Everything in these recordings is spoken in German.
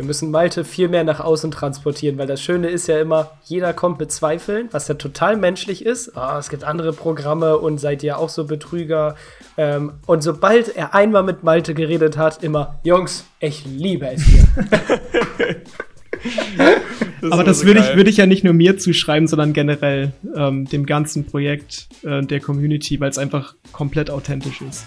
Wir müssen Malte viel mehr nach außen transportieren, weil das Schöne ist ja immer, jeder kommt mit Zweifeln, was ja total menschlich ist. Oh, es gibt andere Programme und seid ihr auch so Betrüger. Ähm, und sobald er einmal mit Malte geredet hat, immer, Jungs, ich liebe es hier. das Aber das würde ich, würd ich ja nicht nur mir zuschreiben, sondern generell ähm, dem ganzen Projekt äh, der Community, weil es einfach komplett authentisch ist.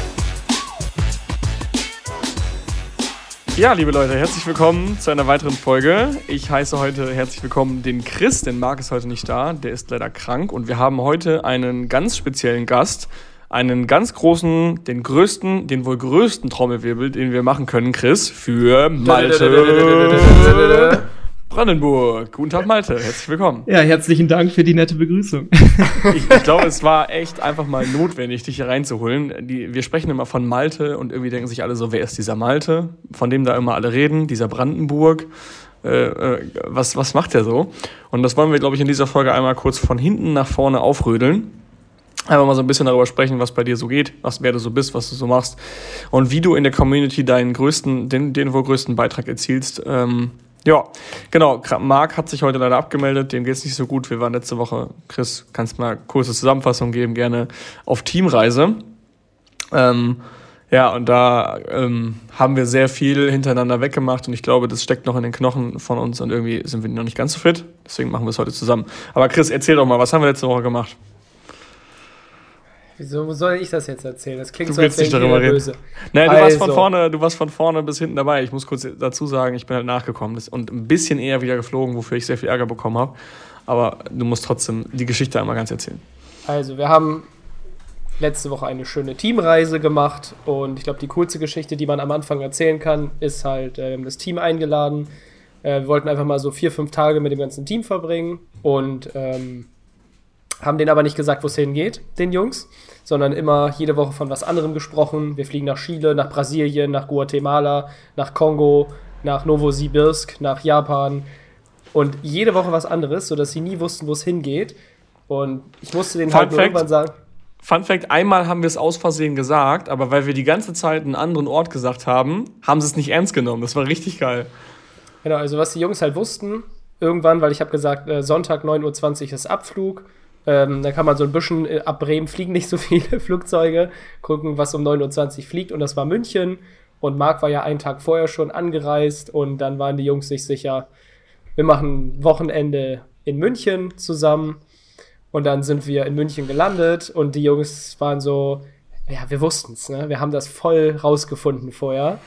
Ja, liebe Leute, herzlich willkommen zu einer weiteren Folge. Ich heiße heute herzlich willkommen den Chris, denn Marc ist heute nicht da, der ist leider krank und wir haben heute einen ganz speziellen Gast, einen ganz großen, den größten, den wohl größten Trommelwirbel, den wir machen können, Chris, für Malte. Brandenburg. Guten Tag, Malte. Herzlich willkommen. Ja, herzlichen Dank für die nette Begrüßung. ich, ich glaube, es war echt einfach mal notwendig, dich hier reinzuholen. Die, wir sprechen immer von Malte und irgendwie denken sich alle so, wer ist dieser Malte, von dem da immer alle reden, dieser Brandenburg. Äh, äh, was, was macht der so? Und das wollen wir, glaube ich, in dieser Folge einmal kurz von hinten nach vorne aufrödeln. Einfach mal so ein bisschen darüber sprechen, was bei dir so geht, was, wer du so bist, was du so machst und wie du in der Community deinen größten, den, den wohl größten Beitrag erzielst. Ähm, ja, genau. Marc hat sich heute leider abgemeldet, dem geht es nicht so gut. Wir waren letzte Woche, Chris, kannst mal kurze Zusammenfassung geben, gerne auf Teamreise. Ähm, ja, und da ähm, haben wir sehr viel hintereinander weggemacht und ich glaube, das steckt noch in den Knochen von uns und irgendwie sind wir noch nicht ganz so fit. Deswegen machen wir es heute zusammen. Aber Chris, erzähl doch mal, was haben wir letzte Woche gemacht? Wieso soll ich das jetzt erzählen? Das klingt du so, als wäre darüber böse. Nein, du, also. warst von also. vorne, du warst von vorne bis hinten dabei. Ich muss kurz dazu sagen, ich bin halt nachgekommen und ein bisschen eher wieder geflogen, wofür ich sehr viel Ärger bekommen habe. Aber du musst trotzdem die Geschichte einmal ganz erzählen. Also, wir haben letzte Woche eine schöne Teamreise gemacht und ich glaube, die coolste Geschichte, die man am Anfang erzählen kann, ist halt, äh, wir haben das Team eingeladen. Äh, wir wollten einfach mal so vier, fünf Tage mit dem ganzen Team verbringen und ähm, haben denen aber nicht gesagt, wo es hingeht, den Jungs, sondern immer jede Woche von was anderem gesprochen. Wir fliegen nach Chile, nach Brasilien, nach Guatemala, nach Kongo, nach Novosibirsk, nach Japan und jede Woche was anderes, sodass sie nie wussten, wo es hingeht. Und ich musste denen halt irgendwann sagen. Fun Fact: Einmal haben wir es aus Versehen gesagt, aber weil wir die ganze Zeit einen anderen Ort gesagt haben, haben sie es nicht ernst genommen. Das war richtig geil. Genau, also was die Jungs halt wussten, irgendwann, weil ich habe gesagt, äh, Sonntag 9.20 Uhr ist Abflug ähm, da kann man so ein bisschen, äh, ab Bremen fliegen nicht so viele Flugzeuge, gucken, was um 9.20 Uhr fliegt. Und das war München. Und Marc war ja einen Tag vorher schon angereist. Und dann waren die Jungs sich sicher, wir machen Wochenende in München zusammen. Und dann sind wir in München gelandet. Und die Jungs waren so, ja, wir wussten es, ne? Wir haben das voll rausgefunden vorher.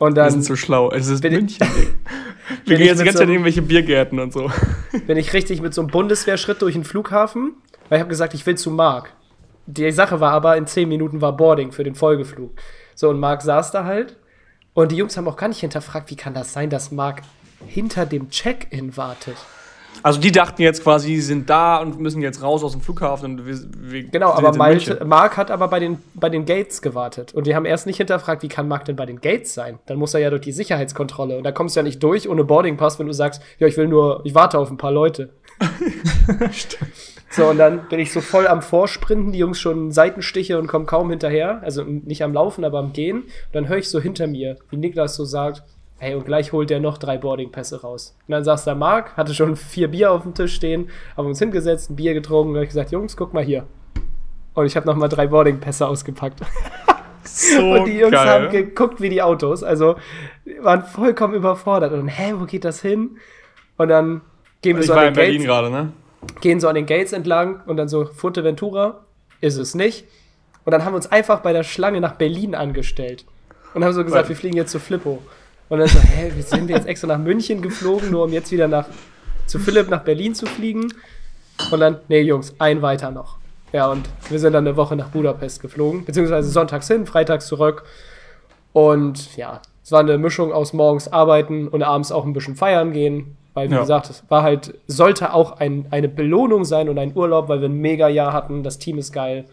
Und dann. Wir sind so schlau. Es ist München. Wir gehen jetzt die ganze Zeit in irgendwelche Biergärten und so. Bin ich richtig mit so einem Bundeswehrschritt durch den Flughafen, weil ich habe gesagt, ich will zu Marc. Die Sache war aber, in zehn Minuten war Boarding für den Folgeflug. So, und Marc saß da halt. Und die Jungs haben auch gar nicht hinterfragt, wie kann das sein, dass Marc hinter dem Check-in wartet. Also die dachten jetzt quasi, die sind da und müssen jetzt raus aus dem Flughafen. Und wir, wir genau, aber Malte, Mark hat aber bei den, bei den Gates gewartet. Und die haben erst nicht hinterfragt, wie kann Mark denn bei den Gates sein? Dann muss er ja durch die Sicherheitskontrolle. Und da kommst du ja nicht durch ohne Boardingpass, wenn du sagst, ja, ich will nur, ich warte auf ein paar Leute. Stimmt. So, und dann bin ich so voll am Vorsprinten, die Jungs schon Seitenstiche und kommen kaum hinterher. Also nicht am Laufen, aber am Gehen. Und dann höre ich so hinter mir, wie Niklas so sagt, Hey, und gleich holt er noch drei Boardingpässe raus. Und dann saß da Marc, hatte schon vier Bier auf dem Tisch stehen, haben uns hingesetzt, ein Bier getrunken und habe gesagt, Jungs, guck mal hier. Und ich habe noch mal drei Boardingpässe ausgepackt. So und die Jungs geil. haben geguckt wie die Autos, also waren vollkommen überfordert. Und hä, wo geht das hin? Und dann gehen wir ich so an den Gates. Grade, ne? Gehen so an den Gates entlang und dann so Fuerteventura ist es nicht. Und dann haben wir uns einfach bei der Schlange nach Berlin angestellt und haben so gesagt, Weil wir fliegen jetzt zu Flippo. Und dann so, hä, wie sind wir jetzt extra nach München geflogen, nur um jetzt wieder nach, zu Philipp nach Berlin zu fliegen? Und dann, nee, Jungs, ein weiter noch. Ja, und wir sind dann eine Woche nach Budapest geflogen, beziehungsweise sonntags hin, freitags zurück. Und ja, es war eine Mischung aus morgens arbeiten und abends auch ein bisschen feiern gehen. Weil, wie ja. gesagt, es war halt, sollte auch ein, eine Belohnung sein und ein Urlaub, weil wir ein Mega-Jahr hatten. Das Team ist geil.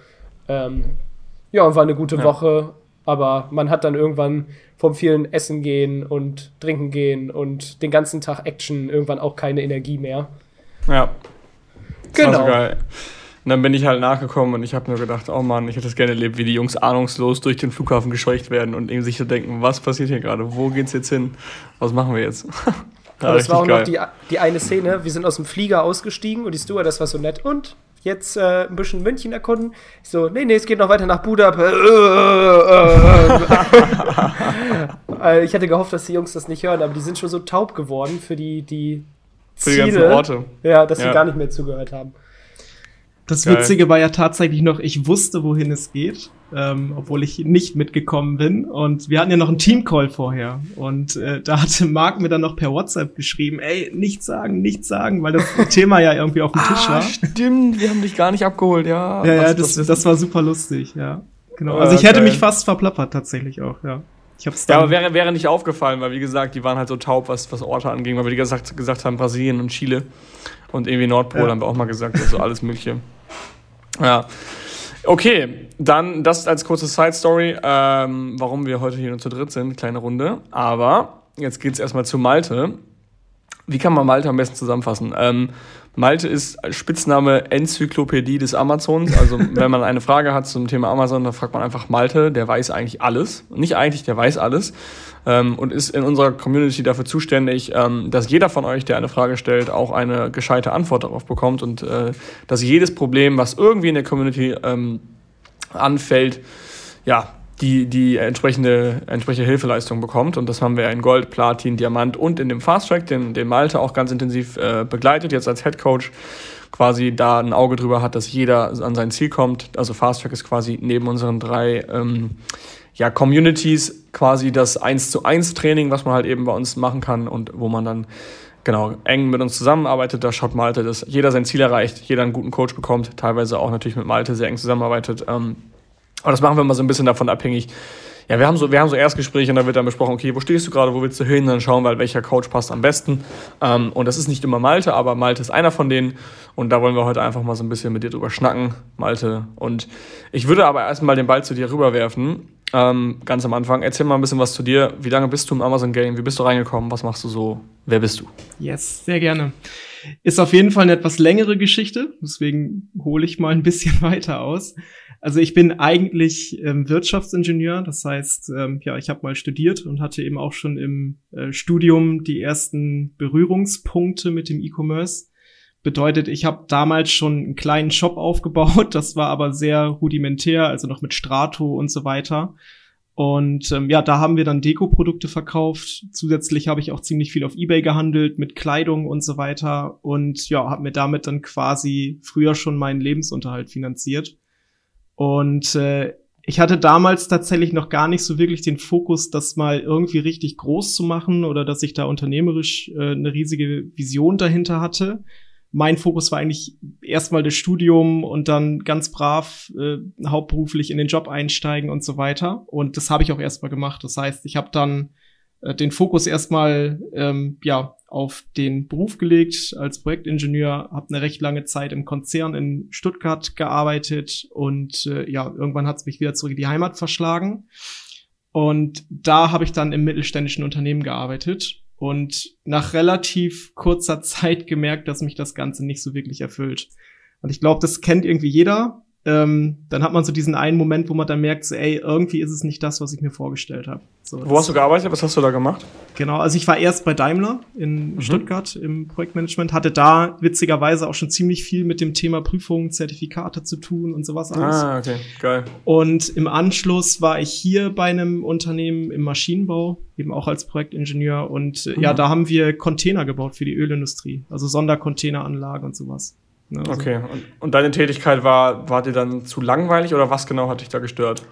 Ähm, ja, und war eine gute ja. Woche. Aber man hat dann irgendwann vom vielen Essen gehen und Trinken gehen und den ganzen Tag Action irgendwann auch keine Energie mehr. Ja. Das genau. War so geil. Und dann bin ich halt nachgekommen und ich habe nur gedacht, oh Mann, ich hätte es gerne erlebt, wie die Jungs ahnungslos durch den Flughafen gescheucht werden und irgendwie sich so denken, was passiert hier gerade? Wo geht's jetzt hin? Was machen wir jetzt? das war auch geil. noch die, die eine Szene, wir sind aus dem Flieger ausgestiegen und die Steward, das war so nett. Und jetzt äh, ein bisschen München erkunden. Ich so, nee, nee, es geht noch weiter nach Budapest. Äh, ich hatte gehofft, dass die Jungs das nicht hören, aber die sind schon so taub geworden für die, die Ziele. Für die ganzen Orte. Ja, dass ja. sie gar nicht mehr zugehört haben. Das Geil. Witzige war ja tatsächlich noch, ich wusste, wohin es geht, ähm, obwohl ich nicht mitgekommen bin. Und wir hatten ja noch einen Teamcall vorher. Und äh, da hatte Marc mir dann noch per WhatsApp geschrieben, ey, nichts sagen, nichts sagen, weil das Thema ja irgendwie auf dem Tisch ah, war. Stimmt, wir haben dich gar nicht abgeholt, ja. Ja, ja das, das, das war super lustig, ja. Genau. Also ich hätte mich fast verplappert tatsächlich auch, ja. Ich hab's ja, aber wäre, wäre nicht aufgefallen, weil wie gesagt, die waren halt so taub, was, was Orte anging, weil wir die gesagt, gesagt haben, Brasilien und Chile. Und irgendwie Nordpol ja. haben wir auch mal gesagt, also alles Mögliche. Ja. Okay, dann das als kurze Side Story, ähm, warum wir heute hier nur zu dritt sind, kleine Runde. Aber jetzt geht's erstmal zu Malte. Wie kann man Malte am besten zusammenfassen? Ähm, Malte ist Spitzname Enzyklopädie des Amazons. Also wenn man eine Frage hat zum Thema Amazon, dann fragt man einfach Malte, der weiß eigentlich alles. Nicht eigentlich, der weiß alles. Ähm, und ist in unserer Community dafür zuständig, ähm, dass jeder von euch, der eine Frage stellt, auch eine gescheite Antwort darauf bekommt und äh, dass jedes Problem, was irgendwie in der Community ähm, anfällt, ja, die, die entsprechende, entsprechende Hilfeleistung bekommt. Und das haben wir in Gold, Platin, Diamant und in dem Fast Track, den, den Malte auch ganz intensiv äh, begleitet, jetzt als Head Coach quasi da ein Auge drüber hat, dass jeder an sein Ziel kommt. Also Fast Track ist quasi neben unseren drei ähm, ja, Communities quasi das 1 zu 1 Training, was man halt eben bei uns machen kann und wo man dann genau eng mit uns zusammenarbeitet. Da schaut Malte, dass jeder sein Ziel erreicht, jeder einen guten Coach bekommt, teilweise auch natürlich mit Malte sehr eng zusammenarbeitet. Ähm, aber das machen wir mal so ein bisschen davon abhängig. Ja, wir haben so, wir haben so Erstgespräche und da wird dann besprochen, okay, wo stehst du gerade, wo willst du hin? Dann schauen wir halt, welcher Coach passt am besten. Ähm, und das ist nicht immer Malte, aber Malte ist einer von denen. Und da wollen wir heute einfach mal so ein bisschen mit dir drüber schnacken, Malte. Und ich würde aber erstmal den Ball zu dir rüberwerfen. Ähm, ganz am Anfang. Erzähl mal ein bisschen was zu dir. Wie lange bist du im Amazon Game? Wie bist du reingekommen? Was machst du so? Wer bist du? Yes, sehr gerne. Ist auf jeden Fall eine etwas längere Geschichte, deswegen hole ich mal ein bisschen weiter aus. Also ich bin eigentlich ähm, Wirtschaftsingenieur, das heißt, ähm, ja, ich habe mal studiert und hatte eben auch schon im äh, Studium die ersten Berührungspunkte mit dem E-Commerce. Bedeutet, ich habe damals schon einen kleinen Shop aufgebaut, das war aber sehr rudimentär, also noch mit Strato und so weiter. Und ähm, ja, da haben wir dann Deko-Produkte verkauft. Zusätzlich habe ich auch ziemlich viel auf eBay gehandelt mit Kleidung und so weiter. Und ja, habe mir damit dann quasi früher schon meinen Lebensunterhalt finanziert. Und äh, ich hatte damals tatsächlich noch gar nicht so wirklich den Fokus, das mal irgendwie richtig groß zu machen oder dass ich da unternehmerisch äh, eine riesige Vision dahinter hatte. Mein Fokus war eigentlich erstmal das Studium und dann ganz brav äh, hauptberuflich in den Job einsteigen und so weiter. Und das habe ich auch erstmal gemacht. Das heißt, ich habe dann äh, den Fokus erstmal ähm, ja auf den Beruf gelegt. Als Projektingenieur, habe eine recht lange Zeit im Konzern in Stuttgart gearbeitet und äh, ja irgendwann hat es mich wieder zurück in die Heimat verschlagen. Und da habe ich dann im mittelständischen Unternehmen gearbeitet und nach relativ kurzer Zeit gemerkt, dass mich das Ganze nicht so wirklich erfüllt. Und ich glaube, das kennt irgendwie jeder ähm, dann hat man so diesen einen Moment, wo man dann merkt, so, ey, irgendwie ist es nicht das, was ich mir vorgestellt habe. So, wo hast du gearbeitet? Was hast du da gemacht? Genau, also ich war erst bei Daimler in mhm. Stuttgart im Projektmanagement, hatte da witzigerweise auch schon ziemlich viel mit dem Thema Prüfungen, Zertifikate zu tun und sowas alles. Ah, okay, geil. Und im Anschluss war ich hier bei einem Unternehmen im Maschinenbau, eben auch als Projektingenieur. Und äh, mhm. ja, da haben wir Container gebaut für die Ölindustrie, also Sondercontaineranlagen und sowas. Ne, also okay, und, und deine Tätigkeit war, war dir dann zu langweilig oder was genau hat dich da gestört?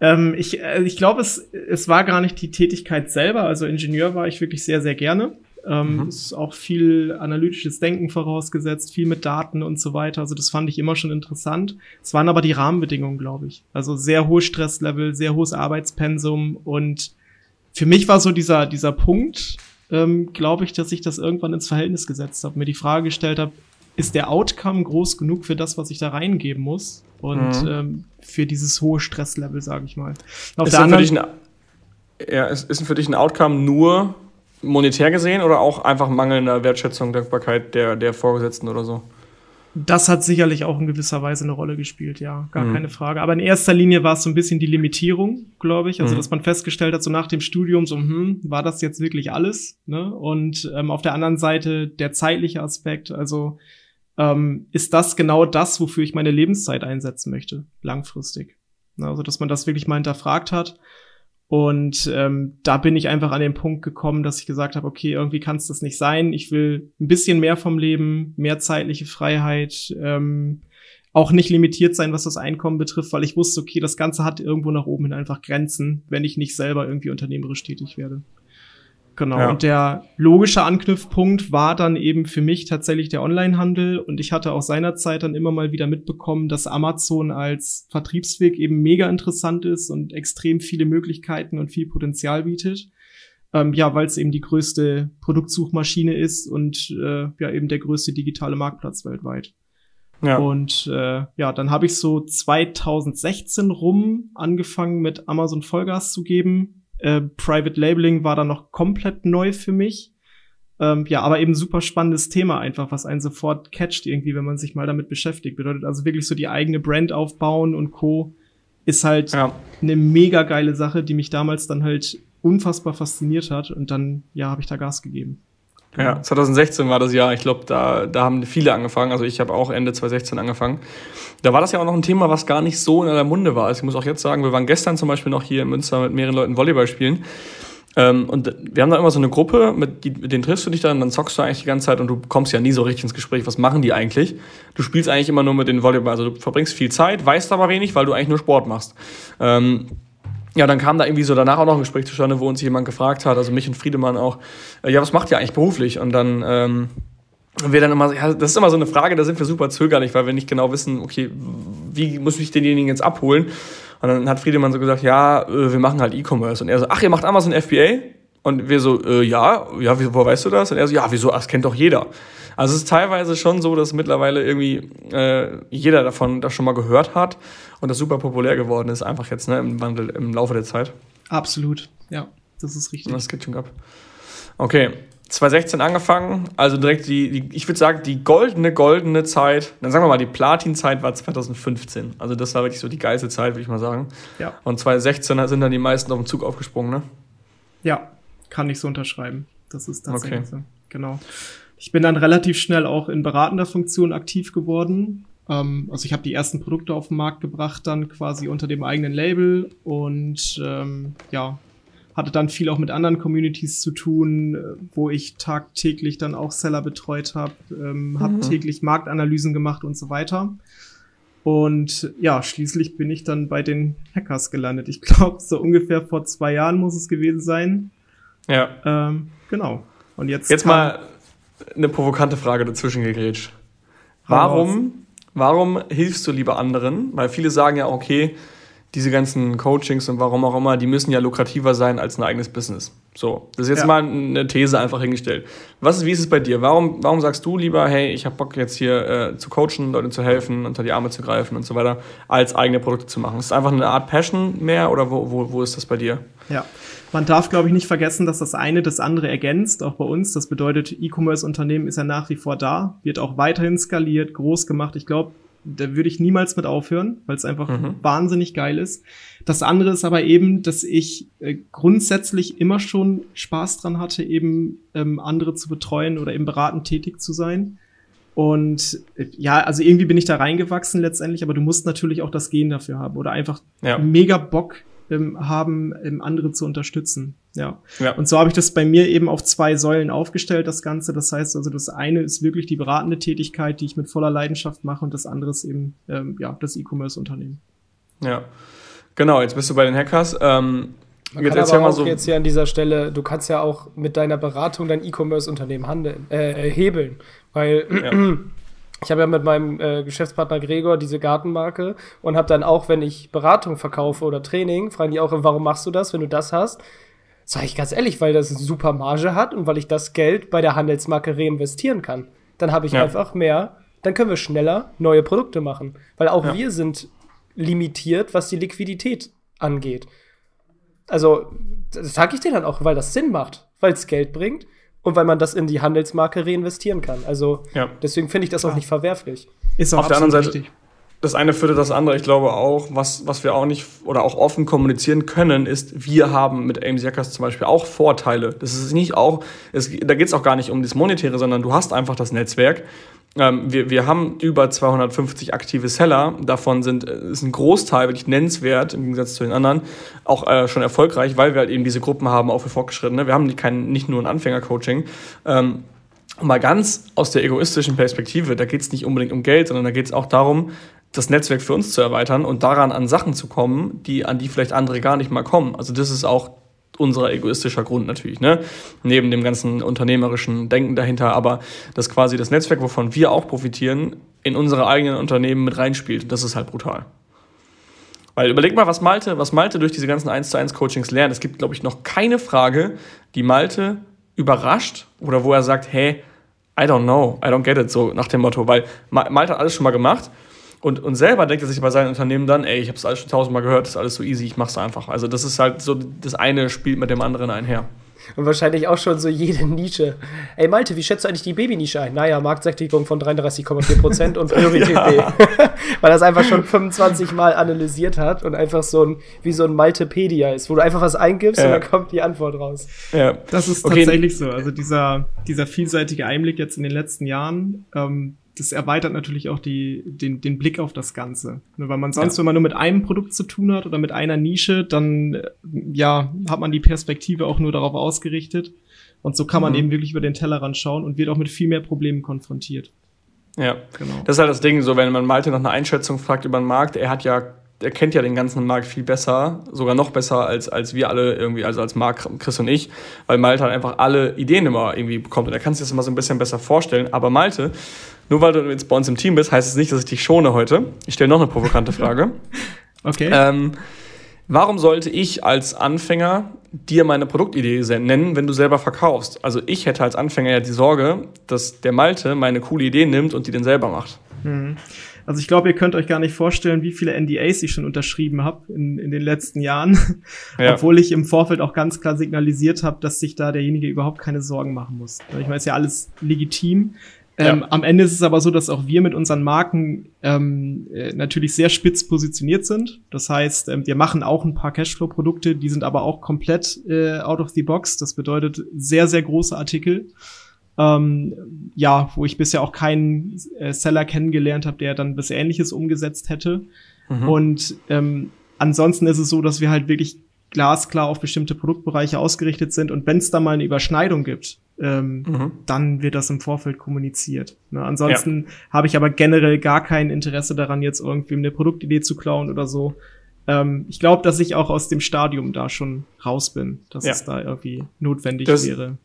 Ähm, ich äh, ich glaube, es, es war gar nicht die Tätigkeit selber. Also Ingenieur war ich wirklich sehr, sehr gerne. Ähm, mhm. Ist auch viel analytisches Denken vorausgesetzt, viel mit Daten und so weiter. Also das fand ich immer schon interessant. Es waren aber die Rahmenbedingungen, glaube ich. Also sehr hohes Stresslevel, sehr hohes Arbeitspensum und für mich war so dieser, dieser Punkt, ähm, glaube ich, dass ich das irgendwann ins Verhältnis gesetzt habe, mir die Frage gestellt habe, ist der Outcome groß genug für das, was ich da reingeben muss? Und mhm. ähm, für dieses hohe Stresslevel, sage ich mal. Auf ist, der anderen, für dich ein, ja, ist, ist für dich ein Outcome nur monetär gesehen oder auch einfach mangelnder Wertschätzung, Dankbarkeit der, der Vorgesetzten oder so? Das hat sicherlich auch in gewisser Weise eine Rolle gespielt, ja, gar mhm. keine Frage. Aber in erster Linie war es so ein bisschen die Limitierung, glaube ich. Also, mhm. dass man festgestellt hat, so nach dem Studium, so, hm, war das jetzt wirklich alles? Ne? Und ähm, auf der anderen Seite der zeitliche Aspekt, also ähm, ist das genau das, wofür ich meine Lebenszeit einsetzen möchte, langfristig. Also, dass man das wirklich mal hinterfragt hat und ähm, da bin ich einfach an den Punkt gekommen, dass ich gesagt habe, okay, irgendwie kann es das nicht sein. Ich will ein bisschen mehr vom Leben, mehr zeitliche Freiheit, ähm, auch nicht limitiert sein, was das Einkommen betrifft, weil ich wusste, okay, das Ganze hat irgendwo nach oben hin einfach Grenzen, wenn ich nicht selber irgendwie unternehmerisch tätig werde. Genau. Ja. Und der logische Anknüpfpunkt war dann eben für mich tatsächlich der Onlinehandel. Und ich hatte auch seinerzeit dann immer mal wieder mitbekommen, dass Amazon als Vertriebsweg eben mega interessant ist und extrem viele Möglichkeiten und viel Potenzial bietet. Ähm, ja, weil es eben die größte Produktsuchmaschine ist und äh, ja eben der größte digitale Marktplatz weltweit. Ja. Und äh, ja, dann habe ich so 2016 rum angefangen mit Amazon Vollgas zu geben äh, Private Labeling war dann noch komplett neu für mich. Ähm, ja, aber eben super spannendes Thema einfach, was einen sofort catcht irgendwie, wenn man sich mal damit beschäftigt. Bedeutet also wirklich so die eigene Brand aufbauen und Co. ist halt ja. eine mega geile Sache, die mich damals dann halt unfassbar fasziniert hat und dann, ja, habe ich da Gas gegeben. Ja, 2016 war das Jahr. Ich glaube, da, da haben viele angefangen. Also ich habe auch Ende 2016 angefangen. Da war das ja auch noch ein Thema, was gar nicht so in aller Munde war. Also ich muss auch jetzt sagen, wir waren gestern zum Beispiel noch hier in Münster mit mehreren Leuten Volleyball spielen. Ähm, und wir haben da immer so eine Gruppe, mit, die, mit denen triffst du dich dann, dann zockst du eigentlich die ganze Zeit und du kommst ja nie so richtig ins Gespräch. Was machen die eigentlich? Du spielst eigentlich immer nur mit den Volleyball. Also du verbringst viel Zeit, weißt aber wenig, weil du eigentlich nur Sport machst. Ähm, ja, dann kam da irgendwie so danach auch noch ein Gespräch zustande, wo uns jemand gefragt hat, also mich und Friedemann auch, äh, ja, was macht ihr eigentlich beruflich? Und dann ähm, wir dann immer, ja, das ist immer so eine Frage, da sind wir super zögerlich, weil wir nicht genau wissen, okay, wie muss ich denjenigen jetzt abholen? Und dann hat Friedemann so gesagt, ja, äh, wir machen halt E-Commerce. Und er so, ach, ihr macht Amazon FBA? Und wir so, äh, ja, ja, wieso, woher weißt du das? Und er so, ja, wieso, das kennt doch jeder. Also es ist teilweise schon so, dass mittlerweile irgendwie äh, jeder davon das schon mal gehört hat und das super populär geworden ist, einfach jetzt ne, im Wandel, im Laufe der Zeit. Absolut, ja, das ist richtig. Das geht schon ab. Okay, 2016 angefangen, also direkt die, die ich würde sagen, die goldene, goldene Zeit, dann sagen wir mal, die Platin-Zeit war 2015. Also das war wirklich so die geilste Zeit, würde ich mal sagen. Ja. Und 2016 sind dann die meisten auf den Zug aufgesprungen, ne? Ja, kann ich so unterschreiben. Das ist tatsächlich okay. so. Genau. Ich bin dann relativ schnell auch in beratender Funktion aktiv geworden. Ähm, also ich habe die ersten Produkte auf den Markt gebracht, dann quasi unter dem eigenen Label und ähm, ja, hatte dann viel auch mit anderen Communities zu tun, äh, wo ich tagtäglich dann auch Seller betreut habe, ähm, mhm. habe täglich Marktanalysen gemacht und so weiter. Und ja, schließlich bin ich dann bei den Hackers gelandet. Ich glaube, so ungefähr vor zwei Jahren muss es gewesen sein. Ja. Ähm, genau. Und jetzt. Jetzt mal eine provokante Frage dazwischen gegrätscht. Warum, warum hilfst du lieber anderen? Weil viele sagen ja, okay, diese ganzen Coachings und warum auch immer, die müssen ja lukrativer sein als ein eigenes Business. So, das ist jetzt ja. mal eine These einfach hingestellt. Was wie ist es bei dir? Warum, warum sagst du lieber, hey, ich habe Bock jetzt hier äh, zu coachen, Leuten zu helfen, unter die Arme zu greifen und so weiter, als eigene Produkte zu machen? Ist es einfach eine Art Passion mehr oder wo, wo, wo ist das bei dir? Ja, man darf, glaube ich, nicht vergessen, dass das eine das andere ergänzt, auch bei uns. Das bedeutet, E-Commerce-Unternehmen ist ja nach wie vor da, wird auch weiterhin skaliert, groß gemacht. Ich glaube, da würde ich niemals mit aufhören, weil es einfach mhm. wahnsinnig geil ist. Das andere ist aber eben, dass ich äh, grundsätzlich immer schon Spaß dran hatte, eben ähm, andere zu betreuen oder eben beratend tätig zu sein. Und äh, ja, also irgendwie bin ich da reingewachsen letztendlich, aber du musst natürlich auch das Gen dafür haben oder einfach ja. mega Bock ähm, haben, ähm, andere zu unterstützen. Ja. ja. Und so habe ich das bei mir eben auf zwei Säulen aufgestellt, das Ganze. Das heißt also, das eine ist wirklich die beratende Tätigkeit, die ich mit voller Leidenschaft mache, und das andere ist eben ähm, ja das E-Commerce-Unternehmen. Ja. Genau, jetzt bist du bei den Hackers. Ähm, Man jetzt kann aber auch so jetzt hier an dieser Stelle, du kannst ja auch mit deiner Beratung dein E-Commerce-Unternehmen handeln, äh, hebeln, weil ja. ich habe ja mit meinem äh, Geschäftspartner Gregor diese Gartenmarke und habe dann auch, wenn ich Beratung verkaufe oder Training, fragen die auch, warum machst du das, wenn du das hast? Sag ich ganz ehrlich, weil das eine super Marge hat und weil ich das Geld bei der Handelsmarke reinvestieren kann. Dann habe ich ja. einfach mehr, dann können wir schneller neue Produkte machen. Weil auch ja. wir sind limitiert, was die Liquidität angeht. Also, das sage ich dir dann auch, weil das Sinn macht, weil es Geld bringt und weil man das in die Handelsmarke reinvestieren kann. Also, ja. deswegen finde ich das auch nicht verwerflich. Ist auch Auf der anderen Seite, richtig. das eine führte das andere. Ich glaube auch, was, was wir auch nicht oder auch offen kommunizieren können, ist, wir haben mit Ames Jackers zum Beispiel auch Vorteile. Das ist nicht auch, es, da geht es auch gar nicht um das Monetäre, sondern du hast einfach das Netzwerk ähm, wir, wir haben über 250 aktive Seller. Davon sind, äh, ist ein Großteil wirklich nennenswert, im Gegensatz zu den anderen, auch äh, schon erfolgreich, weil wir halt eben diese Gruppen haben, auch für Fortgeschrittene. Wir haben kein, nicht nur ein Anfängercoaching. Ähm, mal ganz aus der egoistischen Perspektive, da geht es nicht unbedingt um Geld, sondern da geht es auch darum, das Netzwerk für uns zu erweitern und daran an Sachen zu kommen, die an die vielleicht andere gar nicht mal kommen. Also das ist auch unser egoistischer Grund natürlich, ne? Neben dem ganzen unternehmerischen Denken dahinter, aber dass quasi das Netzwerk, wovon wir auch profitieren, in unsere eigenen Unternehmen mit reinspielt. Das ist halt brutal. Weil überleg mal, was Malte, was Malte durch diese ganzen 1 zu 1 Coachings lernt. Es gibt, glaube ich, noch keine Frage, die Malte überrascht oder wo er sagt, hey, I don't know, I don't get it, so nach dem Motto, weil Malte hat alles schon mal gemacht und, und selber denkt er sich bei seinem Unternehmen dann, ey, ich habe es alles schon tausendmal gehört, das ist alles so easy, ich mach's einfach. Also das ist halt so, das eine spielt mit dem anderen einher. Und wahrscheinlich auch schon so jede Nische. Ey, Malte, wie schätzt du eigentlich die Babynische ein? Naja, Marktsättigung von 33,4% und Priorität B. Weil er es einfach schon 25 Mal analysiert hat und einfach so ein, wie so ein Maltepedia ist, wo du einfach was eingibst ja. und dann kommt die Antwort raus. Ja, das ist okay. tatsächlich so. Also dieser, dieser vielseitige Einblick jetzt in den letzten Jahren, ähm, das erweitert natürlich auch die, den, den Blick auf das Ganze. Ne, weil man sonst, ja. wenn man nur mit einem Produkt zu tun hat oder mit einer Nische, dann äh, ja, hat man die Perspektive auch nur darauf ausgerichtet. Und so kann man mhm. eben wirklich über den Tellerrand schauen und wird auch mit viel mehr Problemen konfrontiert. Ja, genau. Das ist halt das Ding, so wenn man Malte nach einer Einschätzung fragt über den Markt, er hat ja er kennt ja den ganzen Markt viel besser, sogar noch besser als, als wir alle irgendwie, also als Marc, Chris und ich, weil Malte halt einfach alle Ideen immer irgendwie bekommt und er kann sich das immer so ein bisschen besser vorstellen. Aber Malte, nur weil du jetzt bei uns im Team bist, heißt es nicht, dass ich dich schone heute. Ich stelle noch eine provokante Frage. okay. Ähm, warum sollte ich als Anfänger dir meine Produktidee nennen, wenn du selber verkaufst? Also ich hätte als Anfänger ja die Sorge, dass der Malte meine coole Idee nimmt und die dann selber macht. Mhm. Also ich glaube, ihr könnt euch gar nicht vorstellen, wie viele NDAs ich schon unterschrieben habe in, in den letzten Jahren. Ja. Obwohl ich im Vorfeld auch ganz klar signalisiert habe, dass sich da derjenige überhaupt keine Sorgen machen muss. Ich meine, es ist ja alles legitim. Ähm, ja. Am Ende ist es aber so, dass auch wir mit unseren Marken ähm, äh, natürlich sehr spitz positioniert sind. Das heißt, ähm, wir machen auch ein paar Cashflow-Produkte, die sind aber auch komplett äh, out of the box. Das bedeutet sehr, sehr große Artikel ähm, ja, wo ich bisher auch keinen äh, Seller kennengelernt habe, der dann was Ähnliches umgesetzt hätte. Mhm. Und ähm, ansonsten ist es so, dass wir halt wirklich glasklar auf bestimmte Produktbereiche ausgerichtet sind und wenn es da mal eine Überschneidung gibt, ähm, mhm. dann wird das im Vorfeld kommuniziert. Ne? Ansonsten ja. habe ich aber generell gar kein Interesse daran, jetzt irgendwie eine Produktidee zu klauen oder so. Ähm, ich glaube, dass ich auch aus dem Stadium da schon raus bin, dass ja. es da irgendwie notwendig das, wäre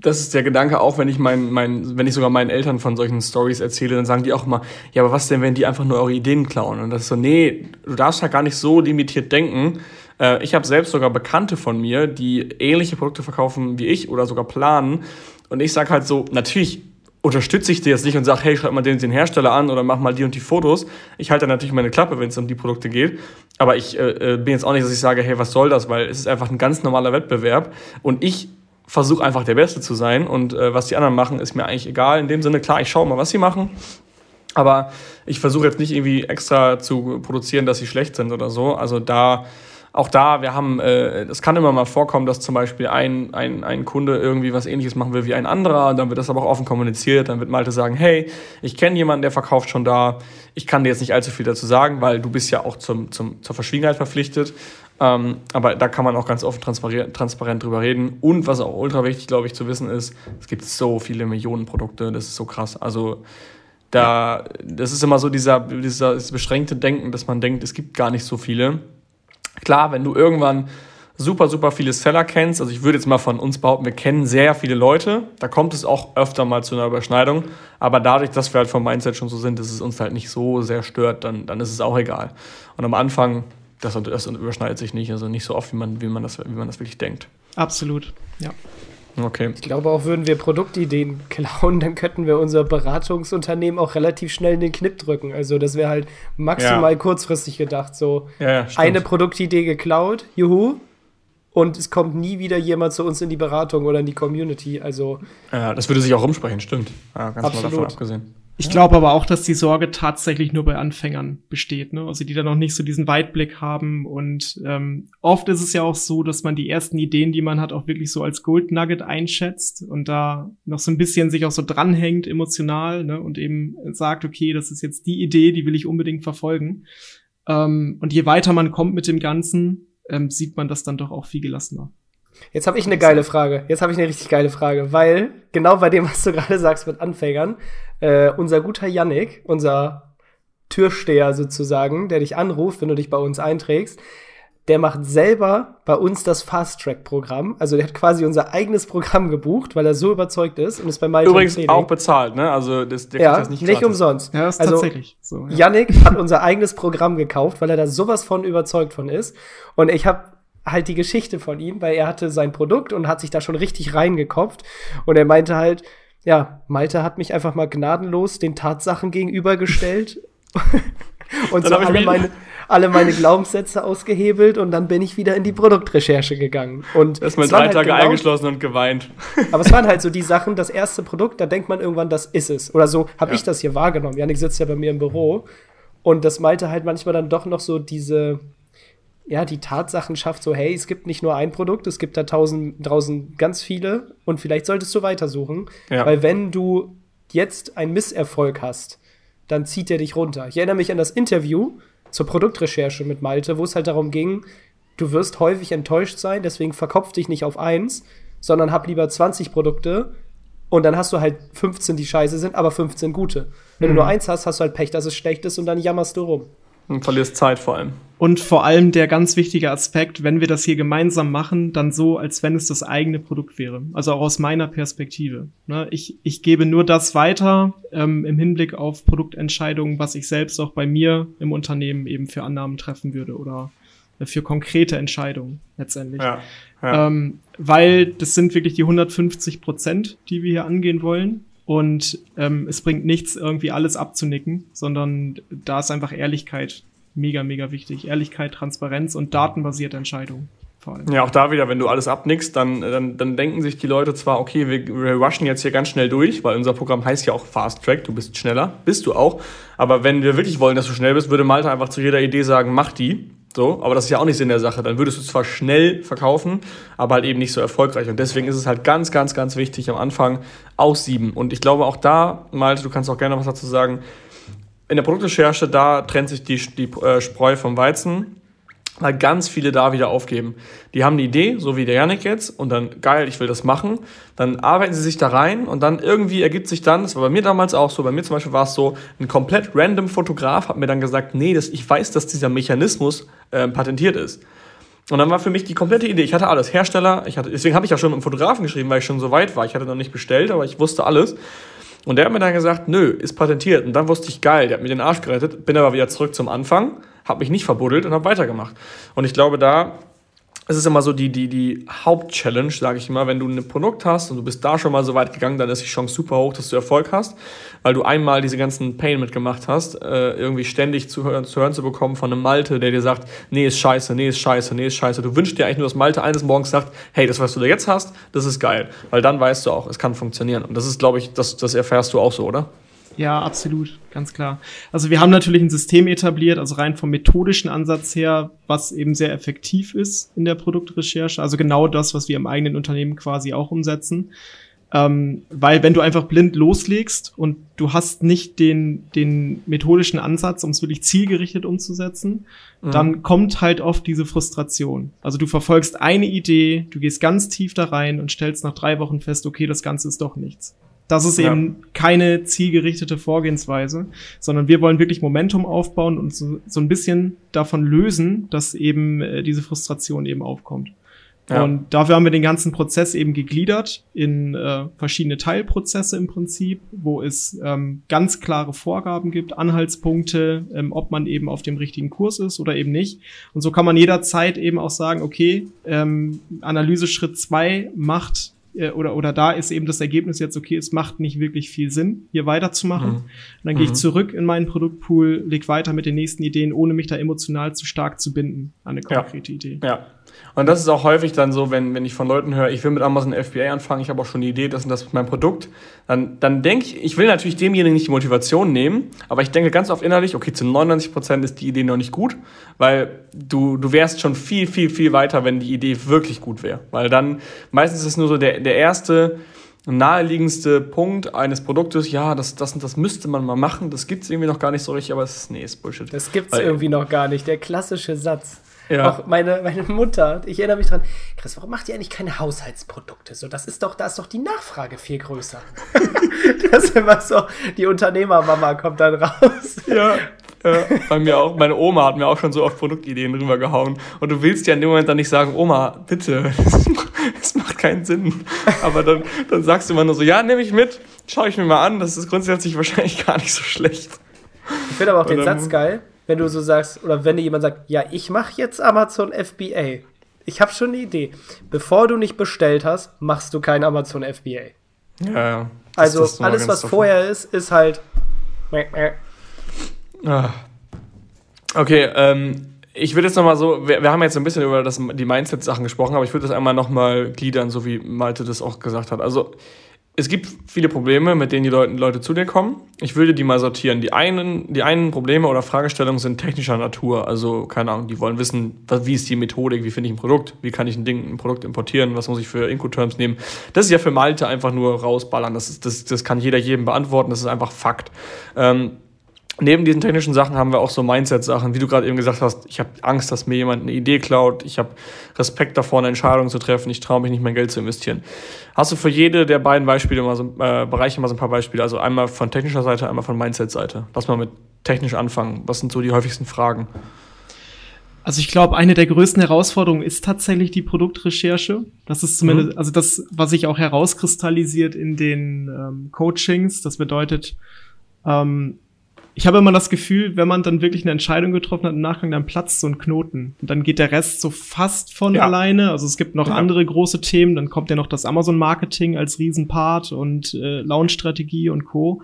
das ist der Gedanke auch, wenn ich mein, mein, wenn ich sogar meinen Eltern von solchen Stories erzähle, dann sagen die auch immer, ja, aber was denn, wenn die einfach nur eure Ideen klauen? Und das ist so, nee, du darfst ja gar nicht so limitiert denken. Äh, ich habe selbst sogar Bekannte von mir, die ähnliche Produkte verkaufen wie ich oder sogar planen. Und ich sage halt so, natürlich unterstütze ich dir jetzt nicht und sage, hey, schreib mal den, den Hersteller an oder mach mal die und die Fotos. Ich halte natürlich meine Klappe, wenn es um die Produkte geht. Aber ich äh, äh, bin jetzt auch nicht, dass ich sage, hey, was soll das? Weil es ist einfach ein ganz normaler Wettbewerb. Und ich versuche einfach der Beste zu sein und äh, was die anderen machen, ist mir eigentlich egal. In dem Sinne, klar, ich schaue mal, was sie machen, aber ich versuche jetzt nicht irgendwie extra zu produzieren, dass sie schlecht sind oder so. Also da auch da, wir haben, äh, es kann immer mal vorkommen, dass zum Beispiel ein, ein, ein Kunde irgendwie was ähnliches machen will wie ein anderer, dann wird das aber auch offen kommuniziert, dann wird Malte sagen, hey, ich kenne jemanden, der verkauft schon da, ich kann dir jetzt nicht allzu viel dazu sagen, weil du bist ja auch zum, zum, zur Verschwiegenheit verpflichtet, ähm, aber da kann man auch ganz offen transparent, transparent drüber reden. Und was auch ultra wichtig, glaube ich, zu wissen ist, es gibt so viele Millionen Produkte, das ist so krass, also da, das ist immer so dieser, dieser beschränkte Denken, dass man denkt, es gibt gar nicht so viele Klar, wenn du irgendwann super, super viele Seller kennst, also ich würde jetzt mal von uns behaupten, wir kennen sehr viele Leute, da kommt es auch öfter mal zu einer Überschneidung, aber dadurch, dass wir halt vom Mindset schon so sind, dass es uns halt nicht so sehr stört, dann, dann ist es auch egal. Und am Anfang, das, das überschneidet sich nicht, also nicht so oft, wie man, wie man, das, wie man das wirklich denkt. Absolut, ja. Okay. Ich glaube auch, würden wir Produktideen klauen, dann könnten wir unser Beratungsunternehmen auch relativ schnell in den Knipp drücken. Also das wäre halt maximal ja. kurzfristig gedacht. So ja, eine Produktidee geklaut, juhu, und es kommt nie wieder jemand zu uns in die Beratung oder in die Community. Also ja, das würde sich auch umsprechen, stimmt. Ja, ganz absolut. mal davon abgesehen. Ich glaube aber auch, dass die Sorge tatsächlich nur bei Anfängern besteht, ne? Also die da noch nicht so diesen Weitblick haben. Und ähm, oft ist es ja auch so, dass man die ersten Ideen, die man hat, auch wirklich so als Gold Nugget einschätzt und da noch so ein bisschen sich auch so dranhängt emotional, ne? Und eben sagt, okay, das ist jetzt die Idee, die will ich unbedingt verfolgen. Ähm, und je weiter man kommt mit dem Ganzen, ähm, sieht man das dann doch auch viel gelassener. Jetzt habe ich eine geile Frage. Jetzt habe ich eine richtig geile Frage, weil genau bei dem, was du gerade sagst mit Anfängern, äh, unser guter Yannick, unser Türsteher sozusagen, der dich anruft, wenn du dich bei uns einträgst, der macht selber bei uns das Fast-Track-Programm. Also der hat quasi unser eigenes Programm gebucht, weil er so überzeugt ist und ist bei Malte Übrigens auch bezahlt, ne? Also das, der ja, das nicht, nicht umsonst. Ja, ist also, tatsächlich so. Ja. Yannick hat unser eigenes Programm gekauft, weil er da sowas von überzeugt von ist. Und ich habe halt die Geschichte von ihm, weil er hatte sein Produkt und hat sich da schon richtig reingekopft. Und er meinte halt, ja, Malte hat mich einfach mal gnadenlos den Tatsachen gegenübergestellt. und so alle meine, alle meine Glaubenssätze ausgehebelt und dann bin ich wieder in die Produktrecherche gegangen. Und Erstmal drei halt Tage genau, eingeschlossen und geweint. Aber es waren halt so die Sachen, das erste Produkt, da denkt man irgendwann, das ist es. Oder so habe ja. ich das hier wahrgenommen. Janik sitzt ja bei mir im Büro. Und das Malte halt manchmal dann doch noch so diese, ja, die Tatsachen schafft, so, hey, es gibt nicht nur ein Produkt, es gibt da tausend, draußen ganz viele und vielleicht solltest du weitersuchen. Ja. Weil wenn du jetzt einen Misserfolg hast, dann zieht er dich runter. Ich erinnere mich an das Interview zur Produktrecherche mit Malte, wo es halt darum ging, du wirst häufig enttäuscht sein, deswegen verkopf dich nicht auf eins, sondern hab lieber 20 Produkte und dann hast du halt 15, die scheiße sind, aber 15 gute. Wenn mhm. du nur eins hast, hast du halt Pech, dass es schlecht ist und dann jammerst du rum. Und verlierst Zeit vor allem. Und vor allem der ganz wichtige Aspekt, wenn wir das hier gemeinsam machen, dann so, als wenn es das eigene Produkt wäre. Also auch aus meiner Perspektive. Ne? Ich, ich gebe nur das weiter ähm, im Hinblick auf Produktentscheidungen, was ich selbst auch bei mir im Unternehmen eben für Annahmen treffen würde oder für konkrete Entscheidungen letztendlich. Ja, ja. Ähm, weil das sind wirklich die 150 Prozent, die wir hier angehen wollen. Und ähm, es bringt nichts, irgendwie alles abzunicken, sondern da ist einfach Ehrlichkeit mega, mega wichtig. Ehrlichkeit, Transparenz und datenbasierte Entscheidungen. Ja, auch da wieder, wenn du alles abnickst, dann, dann, dann denken sich die Leute zwar, okay, wir, wir rushen jetzt hier ganz schnell durch, weil unser Programm heißt ja auch Fast Track, du bist schneller, bist du auch. Aber wenn wir wirklich wollen, dass du schnell bist, würde Malta einfach zu jeder Idee sagen, mach die. So, aber das ist ja auch nicht Sinn der Sache. Dann würdest du zwar schnell verkaufen, aber halt eben nicht so erfolgreich. Und deswegen ist es halt ganz, ganz, ganz wichtig am Anfang aussieben. Und ich glaube auch da, Malte, du kannst auch gerne was dazu sagen. In der Produktrecherche, da trennt sich die, die äh, Spreu vom Weizen weil ganz viele da wieder aufgeben. Die haben die Idee, so wie der Janik jetzt, und dann, geil, ich will das machen. Dann arbeiten sie sich da rein und dann irgendwie ergibt sich dann, das war bei mir damals auch so, bei mir zum Beispiel war es so, ein komplett random Fotograf hat mir dann gesagt, nee, das, ich weiß, dass dieser Mechanismus äh, patentiert ist. Und dann war für mich die komplette Idee, ich hatte alles, Hersteller, ich hatte, deswegen habe ich ja schon mit dem Fotografen geschrieben, weil ich schon so weit war. Ich hatte noch nicht bestellt, aber ich wusste alles. Und der hat mir dann gesagt, nö, ist patentiert. Und dann wusste ich, geil, der hat mir den Arsch gerettet, bin aber wieder zurück zum Anfang habe mich nicht verbuddelt und habe weitergemacht. Und ich glaube, da es ist immer so die, die, die Hauptchallenge, sage ich immer, wenn du ein Produkt hast und du bist da schon mal so weit gegangen, dann ist die Chance super hoch, dass du Erfolg hast, weil du einmal diese ganzen Pain mitgemacht hast, äh, irgendwie ständig zu hören, zu hören zu bekommen von einem Malte, der dir sagt, nee, ist scheiße, nee, ist scheiße, nee, ist scheiße. Du wünschst dir eigentlich nur, dass Malte eines Morgens sagt, hey, das, was du da jetzt hast, das ist geil. Weil dann weißt du auch, es kann funktionieren. Und das ist, glaube ich, das, das erfährst du auch so, oder? Ja, absolut, ganz klar. Also wir haben natürlich ein System etabliert, also rein vom methodischen Ansatz her, was eben sehr effektiv ist in der Produktrecherche. Also genau das, was wir im eigenen Unternehmen quasi auch umsetzen. Ähm, weil wenn du einfach blind loslegst und du hast nicht den, den methodischen Ansatz, um es wirklich zielgerichtet umzusetzen, mhm. dann kommt halt oft diese Frustration. Also du verfolgst eine Idee, du gehst ganz tief da rein und stellst nach drei Wochen fest, okay, das Ganze ist doch nichts. Das ist ja. eben keine zielgerichtete Vorgehensweise, sondern wir wollen wirklich Momentum aufbauen und so, so ein bisschen davon lösen, dass eben äh, diese Frustration eben aufkommt. Ja. Und dafür haben wir den ganzen Prozess eben gegliedert in äh, verschiedene Teilprozesse im Prinzip, wo es ähm, ganz klare Vorgaben gibt, Anhaltspunkte, ähm, ob man eben auf dem richtigen Kurs ist oder eben nicht. Und so kann man jederzeit eben auch sagen, okay, ähm, Analyse Schritt zwei macht äh, oder, oder da ist eben das Ergebnis jetzt, okay, es macht nicht wirklich viel Sinn, hier weiterzumachen. Mhm. Und dann gehe ich mhm. zurück in meinen Produktpool, leg weiter mit den nächsten Ideen, ohne mich da emotional zu stark zu binden an eine konkrete ja. Idee. Ja. Und das ist auch häufig dann so, wenn, wenn ich von Leuten höre, ich will mit Amazon FBA anfangen, ich habe auch schon die Idee, das und das ist mein Produkt, dann, dann denke ich, ich will natürlich demjenigen nicht die Motivation nehmen, aber ich denke ganz oft innerlich, okay, zu 99 Prozent ist die Idee noch nicht gut, weil du, du wärst schon viel, viel, viel weiter, wenn die Idee wirklich gut wäre. Weil dann, meistens ist es nur so der, der erste, naheliegendste Punkt eines Produktes, ja, das, das und das müsste man mal machen, das gibt es irgendwie noch gar nicht so richtig, aber es ist, nee, ist Bullshit. Das gibt es irgendwie noch gar nicht, der klassische Satz. Ja. Auch meine, meine Mutter, ich erinnere mich dran, Chris, warum macht ihr eigentlich keine Haushaltsprodukte? So, das ist doch, da ist doch die Nachfrage viel größer. das ist immer so, die Unternehmermama kommt dann raus. Ja. Ja, bei mir auch. Meine Oma hat mir auch schon so oft Produktideen rübergehauen. Und du willst ja in dem Moment dann nicht sagen, Oma, bitte, es macht keinen Sinn. Aber dann, dann sagst du immer nur so, ja, nehme ich mit, schaue ich mir mal an, das ist grundsätzlich wahrscheinlich gar nicht so schlecht. Ich finde aber auch den Satz geil wenn du so sagst, oder wenn dir jemand sagt, ja, ich mache jetzt Amazon FBA. Ich habe schon eine Idee. Bevor du nicht bestellt hast, machst du kein Amazon FBA. Ja, ja. Also alles, was vorher ist, ist halt. Ah. Okay, ähm, ich würde jetzt noch mal so, wir, wir, haben jetzt ein bisschen über das, die Mindset-Sachen gesprochen, aber ich würde das einmal noch mal gliedern, so wie Malte das auch gesagt hat. Also es gibt viele Probleme, mit denen die Leute, Leute zu dir kommen. Ich würde die mal sortieren. Die einen, die einen Probleme oder Fragestellungen sind technischer Natur. Also, keine Ahnung, die wollen wissen, wie ist die Methodik, wie finde ich ein Produkt, wie kann ich ein Ding, ein Produkt importieren, was muss ich für Incoterms nehmen. Das ist ja für Malte einfach nur rausballern. Das, ist, das, das kann jeder jedem beantworten, das ist einfach Fakt. Ähm, Neben diesen technischen Sachen haben wir auch so Mindset-Sachen, wie du gerade eben gesagt hast. Ich habe Angst, dass mir jemand eine Idee klaut. Ich habe Respekt davor, eine Entscheidung zu treffen. Ich traue mich nicht, mein Geld zu investieren. Hast du für jede der beiden Beispiele mal so, äh, Bereiche mal so ein paar Beispiele? Also einmal von technischer Seite, einmal von Mindset-Seite. Lass mal mit technisch anfangen. Was sind so die häufigsten Fragen? Also ich glaube, eine der größten Herausforderungen ist tatsächlich die Produktrecherche. Das ist zumindest, mhm. also das, was sich auch herauskristallisiert in den ähm, Coachings. Das bedeutet, ähm, ich habe immer das Gefühl, wenn man dann wirklich eine Entscheidung getroffen hat im Nachgang, dann platzt so ein Knoten. Und dann geht der Rest so fast von ja. alleine. Also es gibt noch ja. andere große Themen. Dann kommt ja noch das Amazon-Marketing als Riesenpart und äh, Launch-Strategie und Co.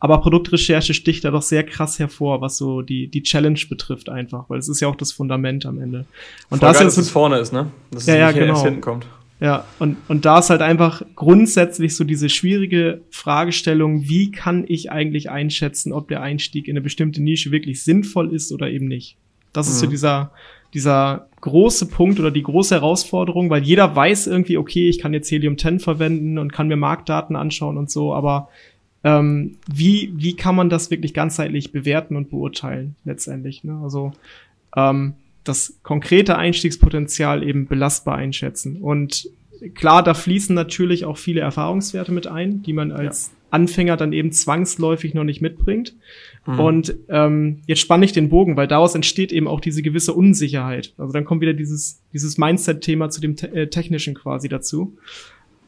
Aber Produktrecherche sticht da doch sehr krass hervor, was so die, die Challenge betrifft einfach, weil es ist ja auch das Fundament am Ende. Und Voll das geil, ist, dass es vorne ist, ne? Dass es ja, ja, genau. hinten kommt. Ja, und, und da ist halt einfach grundsätzlich so diese schwierige Fragestellung, wie kann ich eigentlich einschätzen, ob der Einstieg in eine bestimmte Nische wirklich sinnvoll ist oder eben nicht. Das mhm. ist so mhm. dieser, dieser große Punkt oder die große Herausforderung, weil jeder weiß irgendwie, okay, ich kann jetzt Helium 10 verwenden und kann mir Marktdaten anschauen und so, aber ähm, wie, wie kann man das wirklich ganzheitlich bewerten und beurteilen letztendlich? Ne? Also ähm, das konkrete Einstiegspotenzial eben belastbar einschätzen. Und klar, da fließen natürlich auch viele Erfahrungswerte mit ein, die man als ja. Anfänger dann eben zwangsläufig noch nicht mitbringt. Mhm. Und ähm, jetzt spanne ich den Bogen, weil daraus entsteht eben auch diese gewisse Unsicherheit. Also dann kommt wieder dieses, dieses Mindset-Thema zu dem te äh, Technischen quasi dazu.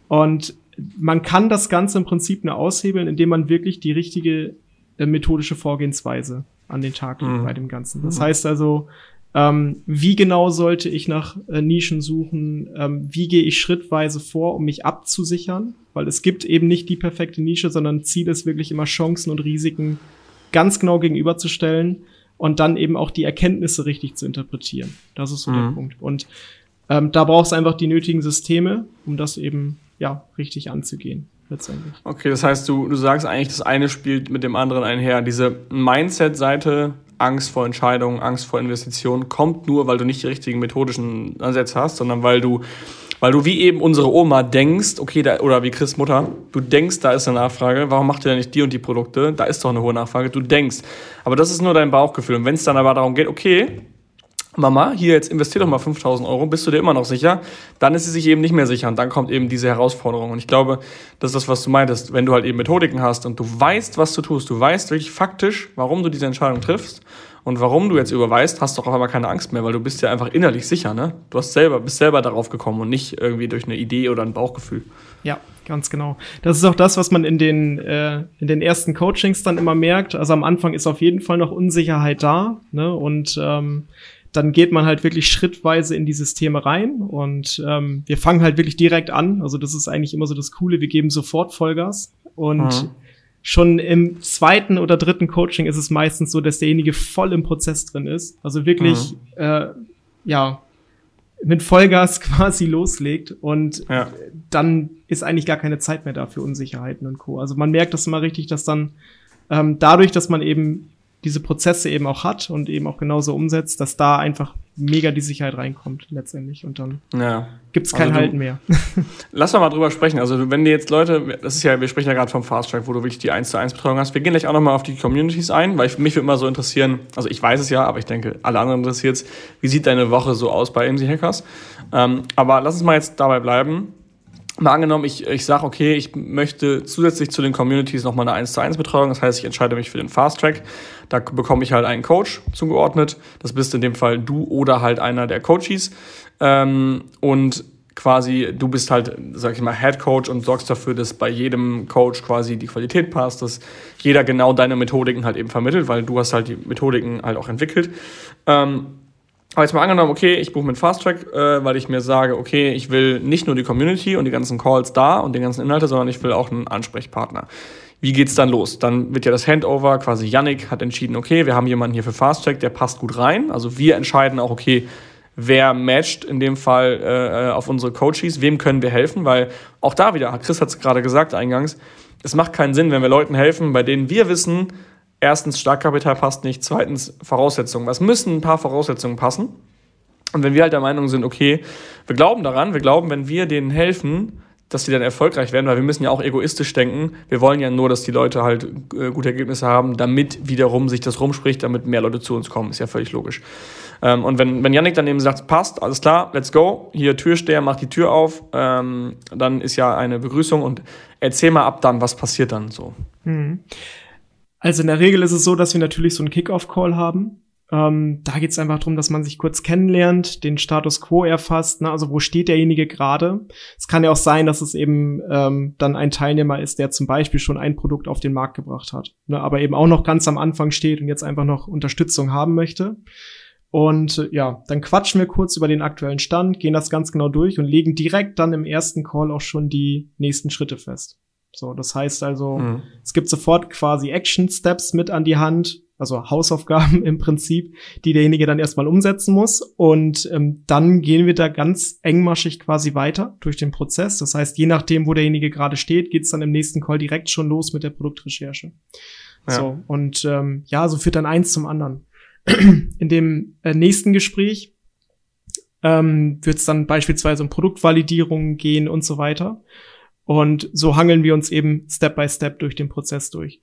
Und man kann das Ganze im Prinzip nur aushebeln, indem man wirklich die richtige äh, methodische Vorgehensweise an den Tag legt mhm. bei dem Ganzen. Das mhm. heißt also, ähm, wie genau sollte ich nach äh, Nischen suchen? Ähm, wie gehe ich schrittweise vor, um mich abzusichern? Weil es gibt eben nicht die perfekte Nische, sondern Ziel ist wirklich immer Chancen und Risiken ganz genau gegenüberzustellen und dann eben auch die Erkenntnisse richtig zu interpretieren. Das ist so mhm. der Punkt. Und ähm, da braucht es einfach die nötigen Systeme, um das eben ja richtig anzugehen. Letztendlich. Okay, das heißt, du, du sagst eigentlich, das eine spielt mit dem anderen einher. Diese Mindset-Seite Angst vor Entscheidungen, Angst vor Investitionen kommt nur, weil du nicht die richtigen methodischen Ansätze hast, sondern weil du, weil du wie eben unsere Oma denkst, okay, da, oder wie Chris Mutter, du denkst, da ist eine Nachfrage, warum macht ihr denn nicht die und die Produkte? Da ist doch eine hohe Nachfrage, du denkst. Aber das ist nur dein Bauchgefühl. Und wenn es dann aber darum geht, okay, Mama, hier jetzt investier doch mal 5000 Euro, bist du dir immer noch sicher? Dann ist sie sich eben nicht mehr sicher und dann kommt eben diese Herausforderung. Und ich glaube, das ist das, was du meintest. Wenn du halt eben Methodiken hast und du weißt, was du tust, du weißt wirklich faktisch, warum du diese Entscheidung triffst und warum du jetzt überweist, hast du auch einmal keine Angst mehr, weil du bist ja einfach innerlich sicher, ne? Du hast selber, bist selber darauf gekommen und nicht irgendwie durch eine Idee oder ein Bauchgefühl. Ja, ganz genau. Das ist auch das, was man in den, äh, in den ersten Coachings dann immer merkt. Also am Anfang ist auf jeden Fall noch Unsicherheit da, ne? Und ähm, dann geht man halt wirklich schrittweise in die Systeme rein und ähm, wir fangen halt wirklich direkt an. Also das ist eigentlich immer so das Coole, wir geben sofort Vollgas und mhm. schon im zweiten oder dritten Coaching ist es meistens so, dass derjenige voll im Prozess drin ist. Also wirklich, mhm. äh, ja, mit Vollgas quasi loslegt und ja. dann ist eigentlich gar keine Zeit mehr da für Unsicherheiten und Co. Also man merkt das immer richtig, dass dann ähm, dadurch, dass man eben diese Prozesse eben auch hat und eben auch genauso umsetzt, dass da einfach mega die Sicherheit reinkommt letztendlich und dann ja. gibt es kein also Halten mehr. Lass mal drüber sprechen. Also wenn dir jetzt Leute, das ist ja, wir sprechen ja gerade vom Fast Track, wo du wirklich die 1 zu 1 Betreuung hast. Wir gehen gleich auch nochmal auf die Communities ein, weil ich, mich würde immer so interessieren, also ich weiß es ja, aber ich denke, alle anderen interessiert es, wie sieht deine Woche so aus bei MC Hackers? Ähm, aber lass uns mal jetzt dabei bleiben mal angenommen, ich, ich sage, okay, ich möchte zusätzlich zu den Communities nochmal eine 1 zu 1 Betreuung. Das heißt, ich entscheide mich für den Fast Track. Da bekomme ich halt einen Coach zugeordnet. Das bist in dem Fall du oder halt einer der Coaches. Ähm, und quasi, du bist halt, sag ich mal, Head Coach und sorgst dafür, dass bei jedem Coach quasi die Qualität passt, dass jeder genau deine Methodiken halt eben vermittelt, weil du hast halt die Methodiken halt auch entwickelt. Ähm, aber jetzt mal angenommen, okay, ich buche mit Fasttrack, äh, weil ich mir sage, okay, ich will nicht nur die Community und die ganzen Calls da und den ganzen Inhalte, sondern ich will auch einen Ansprechpartner. Wie geht's dann los? Dann wird ja das Handover, quasi Yannick hat entschieden, okay, wir haben jemanden hier für Fasttrack, der passt gut rein. Also wir entscheiden auch, okay, wer matcht in dem Fall äh, auf unsere Coaches, wem können wir helfen, weil auch da wieder, Chris hat es gerade gesagt eingangs, es macht keinen Sinn, wenn wir Leuten helfen, bei denen wir wissen, erstens, Startkapital passt nicht, zweitens, Voraussetzungen. Es müssen ein paar Voraussetzungen passen. Und wenn wir halt der Meinung sind, okay, wir glauben daran, wir glauben, wenn wir denen helfen, dass die dann erfolgreich werden, weil wir müssen ja auch egoistisch denken. Wir wollen ja nur, dass die Leute halt äh, gute Ergebnisse haben, damit wiederum sich das rumspricht, damit mehr Leute zu uns kommen. Ist ja völlig logisch. Ähm, und wenn, wenn Yannick dann eben sagt, passt, alles klar, let's go, hier Türsteher, mach die Tür auf, ähm, dann ist ja eine Begrüßung und erzähl mal ab dann, was passiert dann so. Mhm. Also in der Regel ist es so, dass wir natürlich so einen Kick-Off-Call haben. Ähm, da geht es einfach darum, dass man sich kurz kennenlernt, den Status quo erfasst, ne? also wo steht derjenige gerade. Es kann ja auch sein, dass es eben ähm, dann ein Teilnehmer ist, der zum Beispiel schon ein Produkt auf den Markt gebracht hat, ne? aber eben auch noch ganz am Anfang steht und jetzt einfach noch Unterstützung haben möchte. Und äh, ja, dann quatschen wir kurz über den aktuellen Stand, gehen das ganz genau durch und legen direkt dann im ersten Call auch schon die nächsten Schritte fest. So, das heißt also, mhm. es gibt sofort quasi Action Steps mit an die Hand, also Hausaufgaben im Prinzip, die derjenige dann erstmal umsetzen muss. Und ähm, dann gehen wir da ganz engmaschig quasi weiter durch den Prozess. Das heißt, je nachdem, wo derjenige gerade steht, geht's dann im nächsten Call direkt schon los mit der Produktrecherche. Ja. So, und ähm, ja, so führt dann eins zum anderen. In dem äh, nächsten Gespräch ähm, wird es dann beispielsweise um Produktvalidierungen gehen und so weiter. Und so hangeln wir uns eben Step by Step durch den Prozess durch.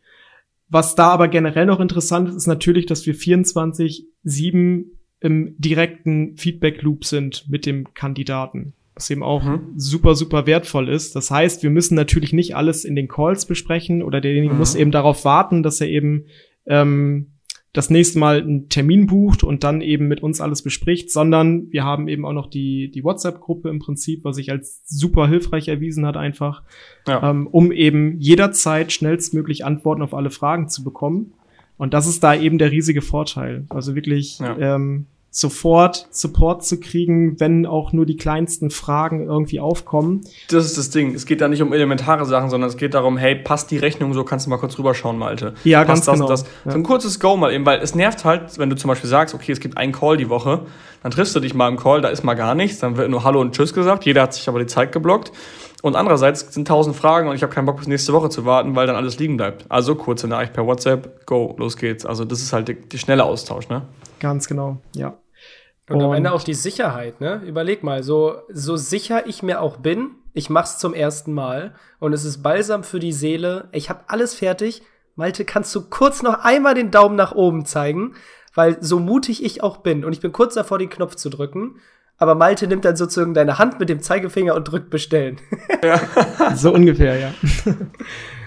Was da aber generell noch interessant ist, ist natürlich, dass wir 24-7 im direkten Feedback-Loop sind mit dem Kandidaten. Was eben auch mhm. super, super wertvoll ist. Das heißt, wir müssen natürlich nicht alles in den Calls besprechen oder derjenige mhm. muss eben darauf warten, dass er eben ähm, das nächste Mal einen Termin bucht und dann eben mit uns alles bespricht, sondern wir haben eben auch noch die, die WhatsApp-Gruppe im Prinzip, was sich als super hilfreich erwiesen hat, einfach, ja. ähm, um eben jederzeit schnellstmöglich Antworten auf alle Fragen zu bekommen. Und das ist da eben der riesige Vorteil. Also wirklich ja. ähm, sofort Support zu kriegen, wenn auch nur die kleinsten Fragen irgendwie aufkommen. Das ist das Ding. Es geht da nicht um elementare Sachen, sondern es geht darum, hey, passt die Rechnung so, kannst du mal kurz rüberschauen, Malte. Ja, passt ganz das, genau. Das. Ja. So ein kurzes Go mal eben, weil es nervt halt, wenn du zum Beispiel sagst, okay, es gibt einen Call die Woche, dann triffst du dich mal im Call, da ist mal gar nichts, dann wird nur Hallo und Tschüss gesagt, jeder hat sich aber die Zeit geblockt. Und andererseits sind tausend Fragen und ich habe keinen Bock bis nächste Woche zu warten, weil dann alles liegen bleibt. Also kurze Nachricht per WhatsApp, go, los geht's. Also das ist halt die schnelle Austausch, ne? Ganz genau, ja. Und, und am Ende auch die Sicherheit, ne? Überleg mal, so, so sicher ich mir auch bin, ich mach's zum ersten Mal und es ist balsam für die Seele, ich habe alles fertig Malte, kannst du kurz noch einmal den Daumen nach oben zeigen? Weil so mutig ich auch bin und ich bin kurz davor, den Knopf zu drücken. Aber Malte nimmt dann sozusagen deine Hand mit dem Zeigefinger und drückt bestellen. Ja. so ungefähr, ja.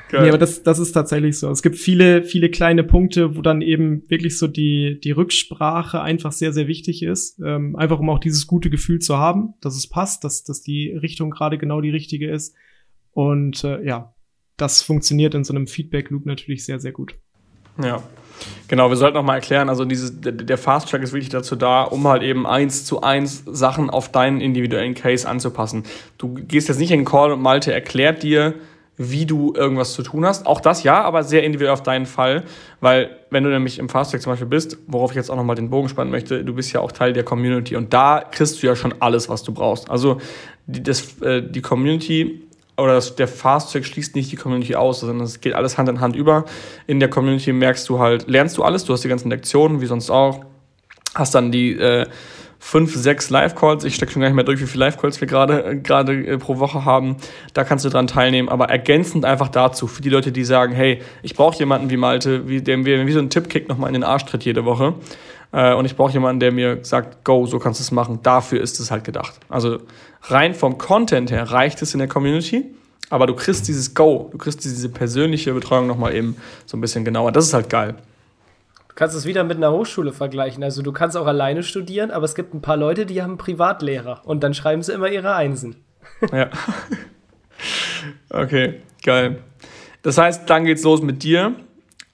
Geil. Nee, aber das, das ist tatsächlich so. Es gibt viele, viele kleine Punkte, wo dann eben wirklich so die, die Rücksprache einfach sehr, sehr wichtig ist. Ähm, einfach um auch dieses gute Gefühl zu haben, dass es passt, dass, dass die Richtung gerade genau die richtige ist. Und äh, ja, das funktioniert in so einem Feedback-Loop natürlich sehr, sehr gut. Ja. Genau, wir sollten noch mal erklären, also dieses, der Fast Track ist wirklich dazu da, um halt eben eins zu eins Sachen auf deinen individuellen Case anzupassen. Du gehst jetzt nicht in den Call und Malte erklärt dir, wie du irgendwas zu tun hast. Auch das ja, aber sehr individuell auf deinen Fall, weil wenn du nämlich im Fast Track zum Beispiel bist, worauf ich jetzt auch nochmal den Bogen spannen möchte, du bist ja auch Teil der Community und da kriegst du ja schon alles, was du brauchst. Also die, das, äh, die Community oder das, der Fast Track schließt nicht die Community aus, sondern es geht alles Hand in Hand über. In der Community merkst du halt, lernst du alles, du hast die ganzen Lektionen, wie sonst auch, hast dann die äh, fünf, sechs Live-Calls. Ich stecke schon gar nicht mehr durch, wie viele Live-Calls wir gerade äh, gerade äh, pro Woche haben. Da kannst du dran teilnehmen. Aber ergänzend einfach dazu, für die Leute, die sagen, hey, ich brauche jemanden wie Malte, wie, der mir wie so einen Tippkick nochmal in den Arsch tritt jede Woche. Äh, und ich brauche jemanden, der mir sagt, go, so kannst du es machen. Dafür ist es halt gedacht. Also rein vom Content her reicht es in der Community. Aber du kriegst dieses Go, du kriegst diese persönliche Betreuung nochmal eben so ein bisschen genauer. Das ist halt geil kannst es wieder mit einer Hochschule vergleichen. Also du kannst auch alleine studieren, aber es gibt ein paar Leute, die haben Privatlehrer und dann schreiben sie immer ihre Einsen. Ja. Okay, geil. Das heißt, dann geht's los mit dir.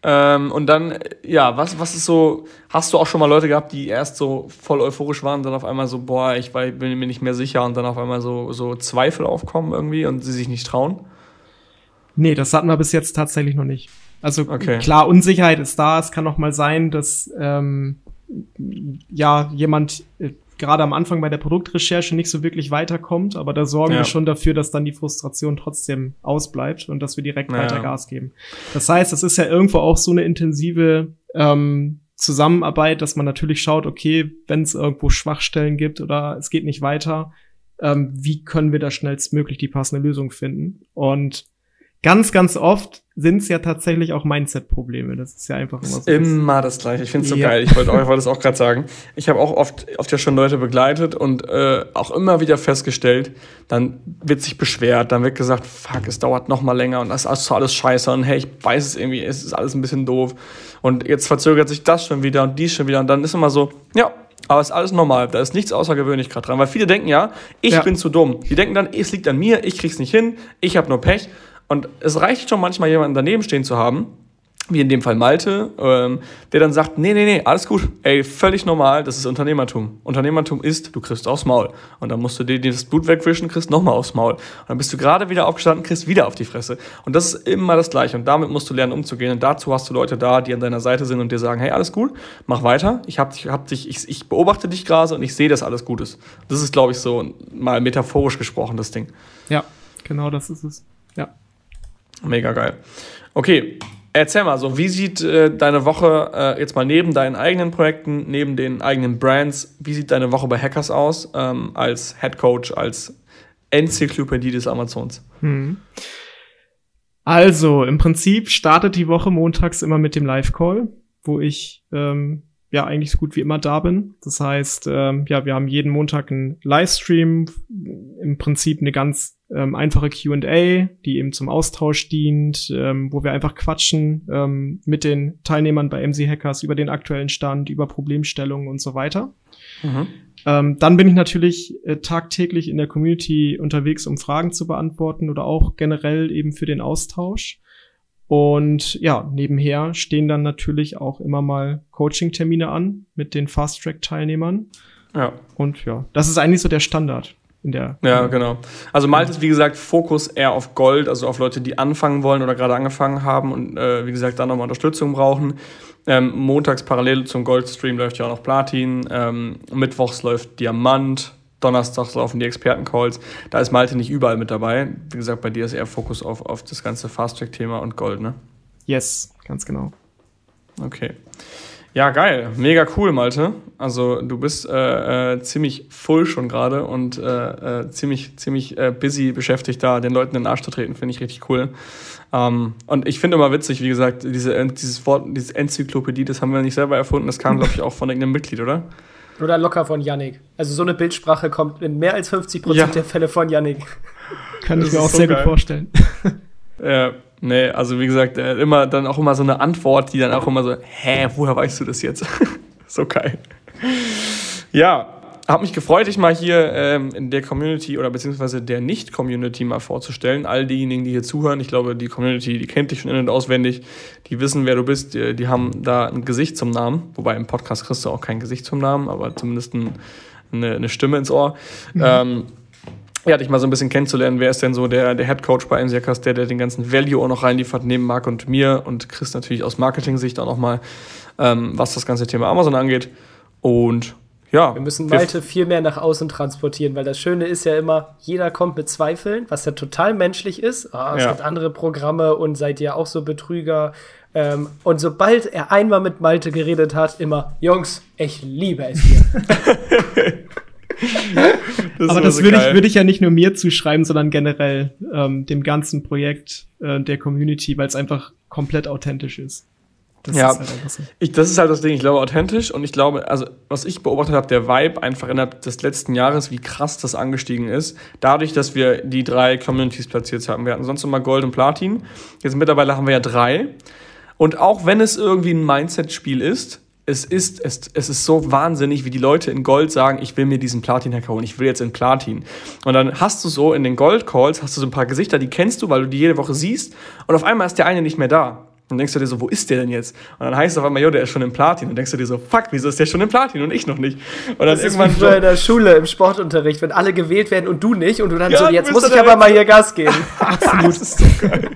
Ähm, und dann, ja, was, was ist so, hast du auch schon mal Leute gehabt, die erst so voll euphorisch waren und dann auf einmal so, boah, ich bin mir nicht mehr sicher und dann auf einmal so, so Zweifel aufkommen irgendwie und sie sich nicht trauen? Nee, das hatten wir bis jetzt tatsächlich noch nicht. Also okay. klar, Unsicherheit ist da. Es kann auch mal sein, dass ähm, ja jemand äh, gerade am Anfang bei der Produktrecherche nicht so wirklich weiterkommt, aber da sorgen ja. wir schon dafür, dass dann die Frustration trotzdem ausbleibt und dass wir direkt ja. weiter Gas geben. Das heißt, es ist ja irgendwo auch so eine intensive ähm, Zusammenarbeit, dass man natürlich schaut, okay, wenn es irgendwo Schwachstellen gibt oder es geht nicht weiter, ähm, wie können wir da schnellstmöglich die passende Lösung finden? Und ganz, ganz oft sind es ja tatsächlich auch Mindset-Probleme. Das ist ja einfach immer so. Immer das Gleiche. Ich finde es so ja. geil. Ich wollte wollt es auch gerade sagen. Ich habe auch oft, oft ja schon Leute begleitet und äh, auch immer wieder festgestellt, dann wird sich beschwert, dann wird gesagt, fuck, es dauert noch mal länger und das ist alles scheiße und hey, ich weiß es irgendwie, es ist alles ein bisschen doof und jetzt verzögert sich das schon wieder und dies schon wieder und dann ist immer so, ja, aber es ist alles normal. Da ist nichts außergewöhnlich gerade dran. Weil viele denken ja, ich ja. bin zu dumm. Die denken dann, es liegt an mir, ich krieg's nicht hin, ich habe nur Pech. Und es reicht schon manchmal jemanden daneben stehen zu haben, wie in dem Fall Malte, ähm, der dann sagt, nee, nee, nee, alles gut, ey, völlig normal, das ist Unternehmertum. Unternehmertum ist, du kriegst aufs Maul. Und dann musst du dir das Blut wegwischen, kriegst nochmal aufs Maul. Und dann bist du gerade wieder aufgestanden, kriegst wieder auf die Fresse. Und das ist immer das Gleiche. Und damit musst du lernen, umzugehen. Und dazu hast du Leute da, die an deiner Seite sind und dir sagen, hey, alles gut, mach weiter. Ich hab, ich hab dich, ich, ich beobachte dich gerade und ich sehe, dass alles gut ist. Das ist, glaube ich, so mal metaphorisch gesprochen, das Ding. Ja, genau das ist es. Ja. Mega geil. Okay, erzähl mal so, wie sieht äh, deine Woche äh, jetzt mal neben deinen eigenen Projekten, neben den eigenen Brands, wie sieht deine Woche bei Hackers aus ähm, als Head Coach, als Enzyklopädie des Amazons? Hm. Also, im Prinzip startet die Woche montags immer mit dem Live-Call, wo ich ähm, ja eigentlich so gut wie immer da bin. Das heißt, ähm, ja, wir haben jeden Montag einen Livestream, im Prinzip eine ganz ähm, einfache Q&A, die eben zum Austausch dient, ähm, wo wir einfach quatschen ähm, mit den Teilnehmern bei MC Hackers über den aktuellen Stand, über Problemstellungen und so weiter. Mhm. Ähm, dann bin ich natürlich äh, tagtäglich in der Community unterwegs, um Fragen zu beantworten oder auch generell eben für den Austausch. Und ja, nebenher stehen dann natürlich auch immer mal Coaching-Termine an mit den Fast-Track-Teilnehmern. Ja. Und ja, das ist eigentlich so der Standard. In der ja, genau. Also Malte ist, wie gesagt, Fokus eher auf Gold, also auf Leute, die anfangen wollen oder gerade angefangen haben und, äh, wie gesagt, dann nochmal Unterstützung brauchen. Ähm, montags parallel zum Goldstream läuft ja auch noch Platin. Ähm, mittwochs läuft Diamant. Donnerstags laufen die Expertencalls. Da ist Malte nicht überall mit dabei. Wie gesagt, bei dir ist eher Fokus auf, auf das ganze Fast-Track-Thema und Gold, ne? Yes, ganz genau. Okay. Ja, geil. Mega cool, Malte. Also du bist äh, äh, ziemlich full schon gerade und äh, äh, ziemlich, ziemlich äh, busy beschäftigt, da den Leuten in den Arsch zu treten, finde ich richtig cool. Ähm, und ich finde immer witzig, wie gesagt, diese, dieses Wort, diese Enzyklopädie, das haben wir nicht selber erfunden, das kam, glaube ich, auch von irgendeinem Mitglied, oder? Oder locker von Yannick. Also so eine Bildsprache kommt in mehr als 50 Prozent ja. der Fälle von Yannick. Kann ich mir auch so sehr geil. gut vorstellen. Ja, nee, also wie gesagt, immer dann auch immer so eine Antwort, die dann auch immer so, hä, woher weißt du das jetzt? so geil. Ja, habe mich gefreut, dich mal hier ähm, in der Community oder beziehungsweise der Nicht-Community mal vorzustellen. All diejenigen, die hier zuhören, ich glaube, die Community, die kennt dich schon in- und auswendig, die wissen, wer du bist, die, die, haben da ein Gesicht zum Namen. Wobei im Podcast kriegst du auch kein Gesicht zum Namen, aber zumindest ein, eine, eine, Stimme ins Ohr. Mhm. Ähm, ja, dich mal so ein bisschen kennenzulernen, wer ist denn so der, der Head Coach bei MCKs, der, der den ganzen Value auch noch reinliefert, neben Marc und mir und Chris natürlich aus Marketing-Sicht auch nochmal, ähm, was das ganze Thema Amazon angeht. Und ja. Wir müssen Malte viel mehr nach außen transportieren, weil das Schöne ist ja immer, jeder kommt mit Zweifeln, was ja total menschlich ist. Ah, es ja. gibt andere Programme und seid ihr auch so Betrüger. Ähm, und sobald er einmal mit Malte geredet hat, immer, Jungs, ich liebe es hier. das Aber das so würde ich, würd ich ja nicht nur mir zuschreiben, sondern generell ähm, dem ganzen Projekt äh, der Community, weil es einfach komplett authentisch ist. Das ja, ist halt so. ich, das ist halt das Ding. Ich glaube authentisch und ich glaube, also was ich beobachtet habe, der Vibe einfach innerhalb des letzten Jahres, wie krass das angestiegen ist. Dadurch, dass wir die drei Communities platziert haben. Wir hatten sonst immer Gold und Platin. Jetzt mittlerweile haben wir ja drei. Und auch wenn es irgendwie ein Mindset-Spiel ist, es ist, es, es ist so wahnsinnig, wie die Leute in Gold sagen, ich will mir diesen Platin-Hacker holen, ich will jetzt in Platin. Und dann hast du so in den Gold-Calls, hast du so ein paar Gesichter, die kennst du, weil du die jede Woche siehst. Und auf einmal ist der eine nicht mehr da. Und denkst du dir so, wo ist der denn jetzt? Und dann heißt es auf einmal, jo, der ist schon im Platin. Und denkst du dir so, fuck, wieso ist der schon im Platin und ich noch nicht? Und dann das irgendwann ist wie in der Schule im Sportunterricht, wenn alle gewählt werden und du nicht und du dann ja, so, jetzt muss ich aber mal hier Gas geben. Absolut. das ist so geil.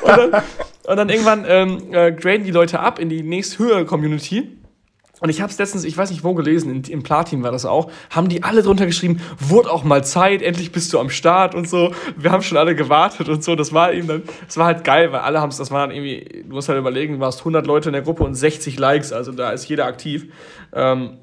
und, dann, und dann irgendwann ähm, äh, graden die Leute ab in die nächsthöhere Community und ich habe es letztens, ich weiß nicht wo gelesen, in, im Platin war das auch, haben die alle drunter geschrieben, wurde auch mal Zeit, endlich bist du am Start und so. Wir haben schon alle gewartet und so. Das war eben dann, das war halt geil, weil alle haben es, das waren irgendwie, du musst halt überlegen, du warst 100 Leute in der Gruppe und 60 Likes, also da ist jeder aktiv. Ähm,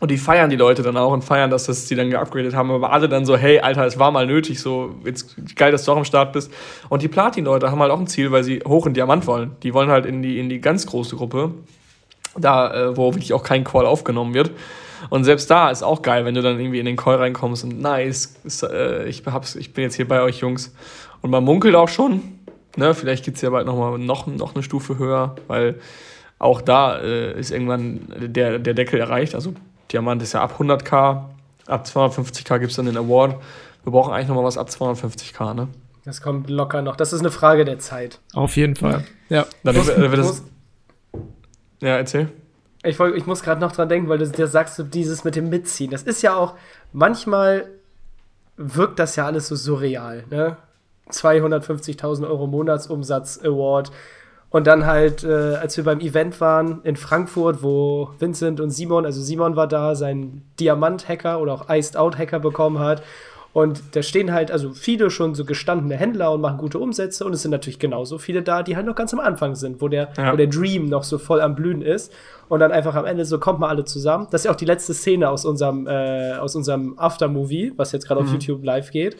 und die feiern die Leute dann auch und feiern, dass das die dann geupgradet haben. Aber alle dann so, hey, Alter, es war mal nötig, so, jetzt geil, dass du auch am Start bist. Und die Platin-Leute haben halt auch ein Ziel, weil sie hoch in Diamant wollen. Die wollen halt in die, in die ganz große Gruppe da, äh, wo wirklich auch kein Call aufgenommen wird. Und selbst da ist auch geil, wenn du dann irgendwie in den Call reinkommst und nice, ist, äh, ich, hab's, ich bin jetzt hier bei euch Jungs. Und man munkelt auch schon, ne, vielleicht geht's ja bald noch mal noch, noch eine Stufe höher, weil auch da äh, ist irgendwann der, der Deckel erreicht. Also Diamant ist ja ab 100k, ab 250k gibt's dann den Award. Wir brauchen eigentlich noch mal was ab 250k, ne? Das kommt locker noch. Das ist eine Frage der Zeit. Auf jeden Fall. Ja. Dann muss, wird das, ja, erzähl. Ich, ich muss gerade noch dran denken, weil du dir sagst, du dieses mit dem Mitziehen. Das ist ja auch, manchmal wirkt das ja alles so surreal, ne? 250.000 Euro Monatsumsatz Award. Und dann halt, äh, als wir beim Event waren in Frankfurt, wo Vincent und Simon, also Simon war da, seinen Diamant-Hacker oder auch Iced-Out-Hacker bekommen hat. Und da stehen halt also viele schon so gestandene Händler und machen gute Umsätze und es sind natürlich genauso viele da, die halt noch ganz am Anfang sind, wo der, ja. wo der Dream noch so voll am Blühen ist und dann einfach am Ende so kommt mal alle zusammen. Das ist ja auch die letzte Szene aus unserem, äh, aus unserem Aftermovie, was jetzt gerade mhm. auf YouTube live geht,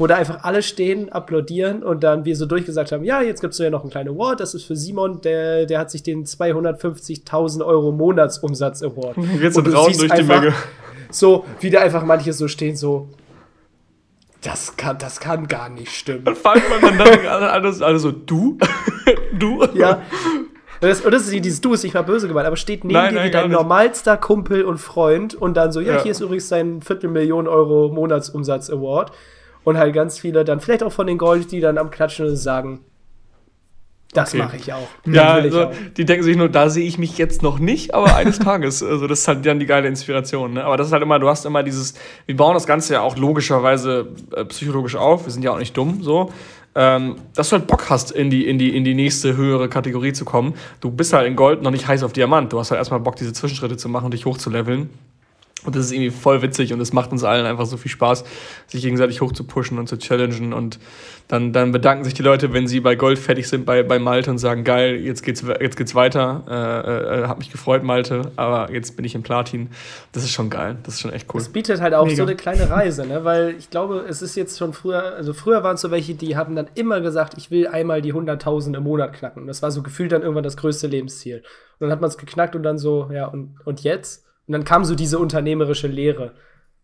wo da einfach alle stehen, applaudieren und dann wir so durchgesagt haben, ja, jetzt gibt's so ja noch einen kleinen Award, das ist für Simon, der, der hat sich den 250.000 Euro Monatsumsatz Award. Jetzt so draußen durch die Menge. So, wie da einfach manche so stehen, so, das kann, das kann gar nicht stimmen. Dann fangen wir dann alles, alles so, du? du? Ja. Das, und das ist dieses Du ist nicht mal böse gemeint, aber steht neben nein, dir nein, wie dein normalster Kumpel und Freund und dann so, ja, ja, hier ist übrigens dein Viertelmillion Euro Monatsumsatz Award. Und halt ganz viele dann, vielleicht auch von den Gold, die dann am Klatschen sagen, das okay. mache ich auch. Ja, also, auch. die denken sich nur, da sehe ich mich jetzt noch nicht, aber eines Tages. Also das ist halt dann die geile Inspiration. Ne? Aber das ist halt immer, du hast immer dieses, wir bauen das Ganze ja auch logischerweise äh, psychologisch auf. Wir sind ja auch nicht dumm, so. Ähm, dass du halt Bock hast, in die, in, die, in die nächste höhere Kategorie zu kommen. Du bist halt in Gold noch nicht heiß auf Diamant. Du hast halt erstmal Bock, diese Zwischenschritte zu machen, dich hochzuleveln. Und das ist irgendwie voll witzig und es macht uns allen einfach so viel Spaß, sich gegenseitig hochzupushen und zu challengen. Und dann, dann bedanken sich die Leute, wenn sie bei Gold fertig sind bei, bei Malte und sagen, geil, jetzt geht's, jetzt geht's weiter. Äh, äh, hat mich gefreut, Malte, aber jetzt bin ich im Platin. Das ist schon geil. Das ist schon echt cool. Es bietet halt auch Mega. so eine kleine Reise, ne? Weil ich glaube, es ist jetzt schon früher, also früher waren es so welche, die haben dann immer gesagt, ich will einmal die 100.000 im Monat knacken. Das war so gefühlt dann irgendwann das größte Lebensziel. Und dann hat man es geknackt und dann so, ja, und, und jetzt? Und dann kam so diese unternehmerische Lehre.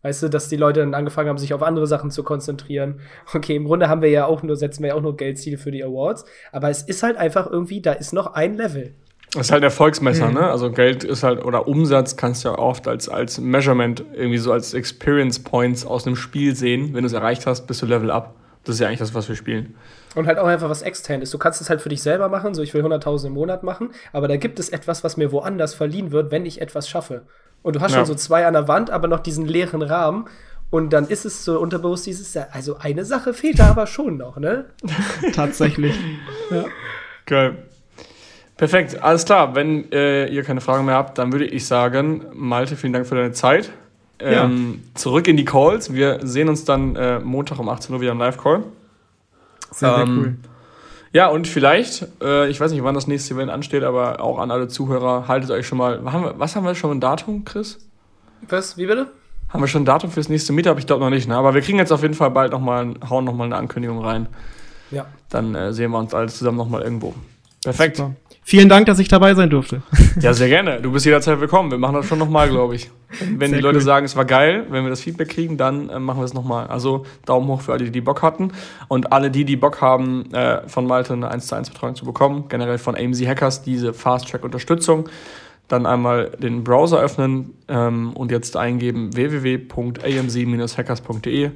Weißt du, dass die Leute dann angefangen haben, sich auf andere Sachen zu konzentrieren. Okay, im Grunde haben wir ja auch nur, setzen wir ja auch nur Geldziele für die Awards. Aber es ist halt einfach irgendwie, da ist noch ein Level. Das ist halt Erfolgsmesser, mhm. ne? Also Geld ist halt, oder Umsatz kannst du ja oft als, als Measurement, irgendwie so als Experience Points aus einem Spiel sehen. Wenn du es erreicht hast, bist du Level up. Das ist ja eigentlich das, was wir spielen. Und halt auch einfach was externes. Du kannst es halt für dich selber machen, so ich will 100.000 im Monat machen, aber da gibt es etwas, was mir woanders verliehen wird, wenn ich etwas schaffe. Und du hast ja. schon so zwei an der Wand, aber noch diesen leeren Rahmen. Und dann ist es so unterbewusst dieses, also eine Sache fehlt da aber schon noch, ne? Tatsächlich. ja. Geil. Perfekt, alles klar. Wenn äh, ihr keine Fragen mehr habt, dann würde ich sagen, Malte, vielen Dank für deine Zeit. Ähm, ja. Zurück in die Calls. Wir sehen uns dann äh, Montag um 18 Uhr wieder im Live-Call. Sehr, sehr ähm, cool. Ja, und vielleicht, äh, ich weiß nicht, wann das nächste Event ansteht, aber auch an alle Zuhörer, haltet euch schon mal. Haben wir, was haben wir schon ein Datum, Chris? Was? Wie bitte? Haben wir schon ein Datum fürs nächste Meetup? Ich glaube noch nicht, ne? Aber wir kriegen jetzt auf jeden Fall bald nochmal, hauen nochmal eine Ankündigung rein. Ja. Dann äh, sehen wir uns alle zusammen nochmal irgendwo. Perfekt. Super. Vielen Dank, dass ich dabei sein durfte. Ja, sehr gerne. Du bist jederzeit willkommen. Wir machen das schon nochmal, glaube ich. Wenn sehr die Leute cool. sagen, es war geil, wenn wir das Feedback kriegen, dann äh, machen wir es nochmal. Also Daumen hoch für alle, die Bock hatten. Und alle die, die Bock haben, äh, von Malte eine 1 zu 1 Betreuung zu bekommen, generell von AMZ Hackers diese Fast-Track-Unterstützung, dann einmal den Browser öffnen ähm, und jetzt eingeben www.amz-hackers.de.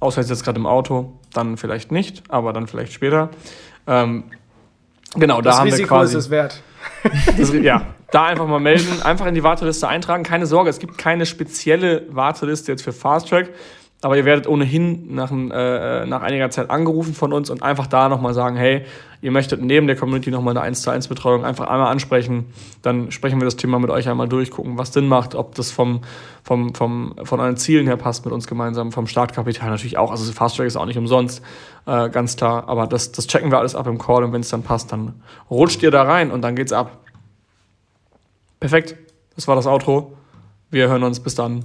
Außer jetzt gerade im Auto, dann vielleicht nicht, aber dann vielleicht später. Ähm, Genau, da das haben Risiko wir quasi. ist es wert. Das, ja, da einfach mal melden, einfach in die Warteliste eintragen. Keine Sorge, es gibt keine spezielle Warteliste jetzt für Fast Track. Aber ihr werdet ohnehin nach, äh, nach einiger Zeit angerufen von uns und einfach da nochmal sagen, hey, ihr möchtet neben der Community nochmal eine 1 zu 1 Betreuung einfach einmal ansprechen. Dann sprechen wir das Thema mit euch einmal durch, gucken, was Sinn macht, ob das vom, vom, vom, von euren Zielen her passt mit uns gemeinsam, vom Startkapital natürlich auch. Also Fast Track ist auch nicht umsonst, äh, ganz klar. Aber das, das checken wir alles ab im Call und wenn es dann passt, dann rutscht ihr da rein und dann geht's ab. Perfekt. Das war das Outro. Wir hören uns. Bis dann.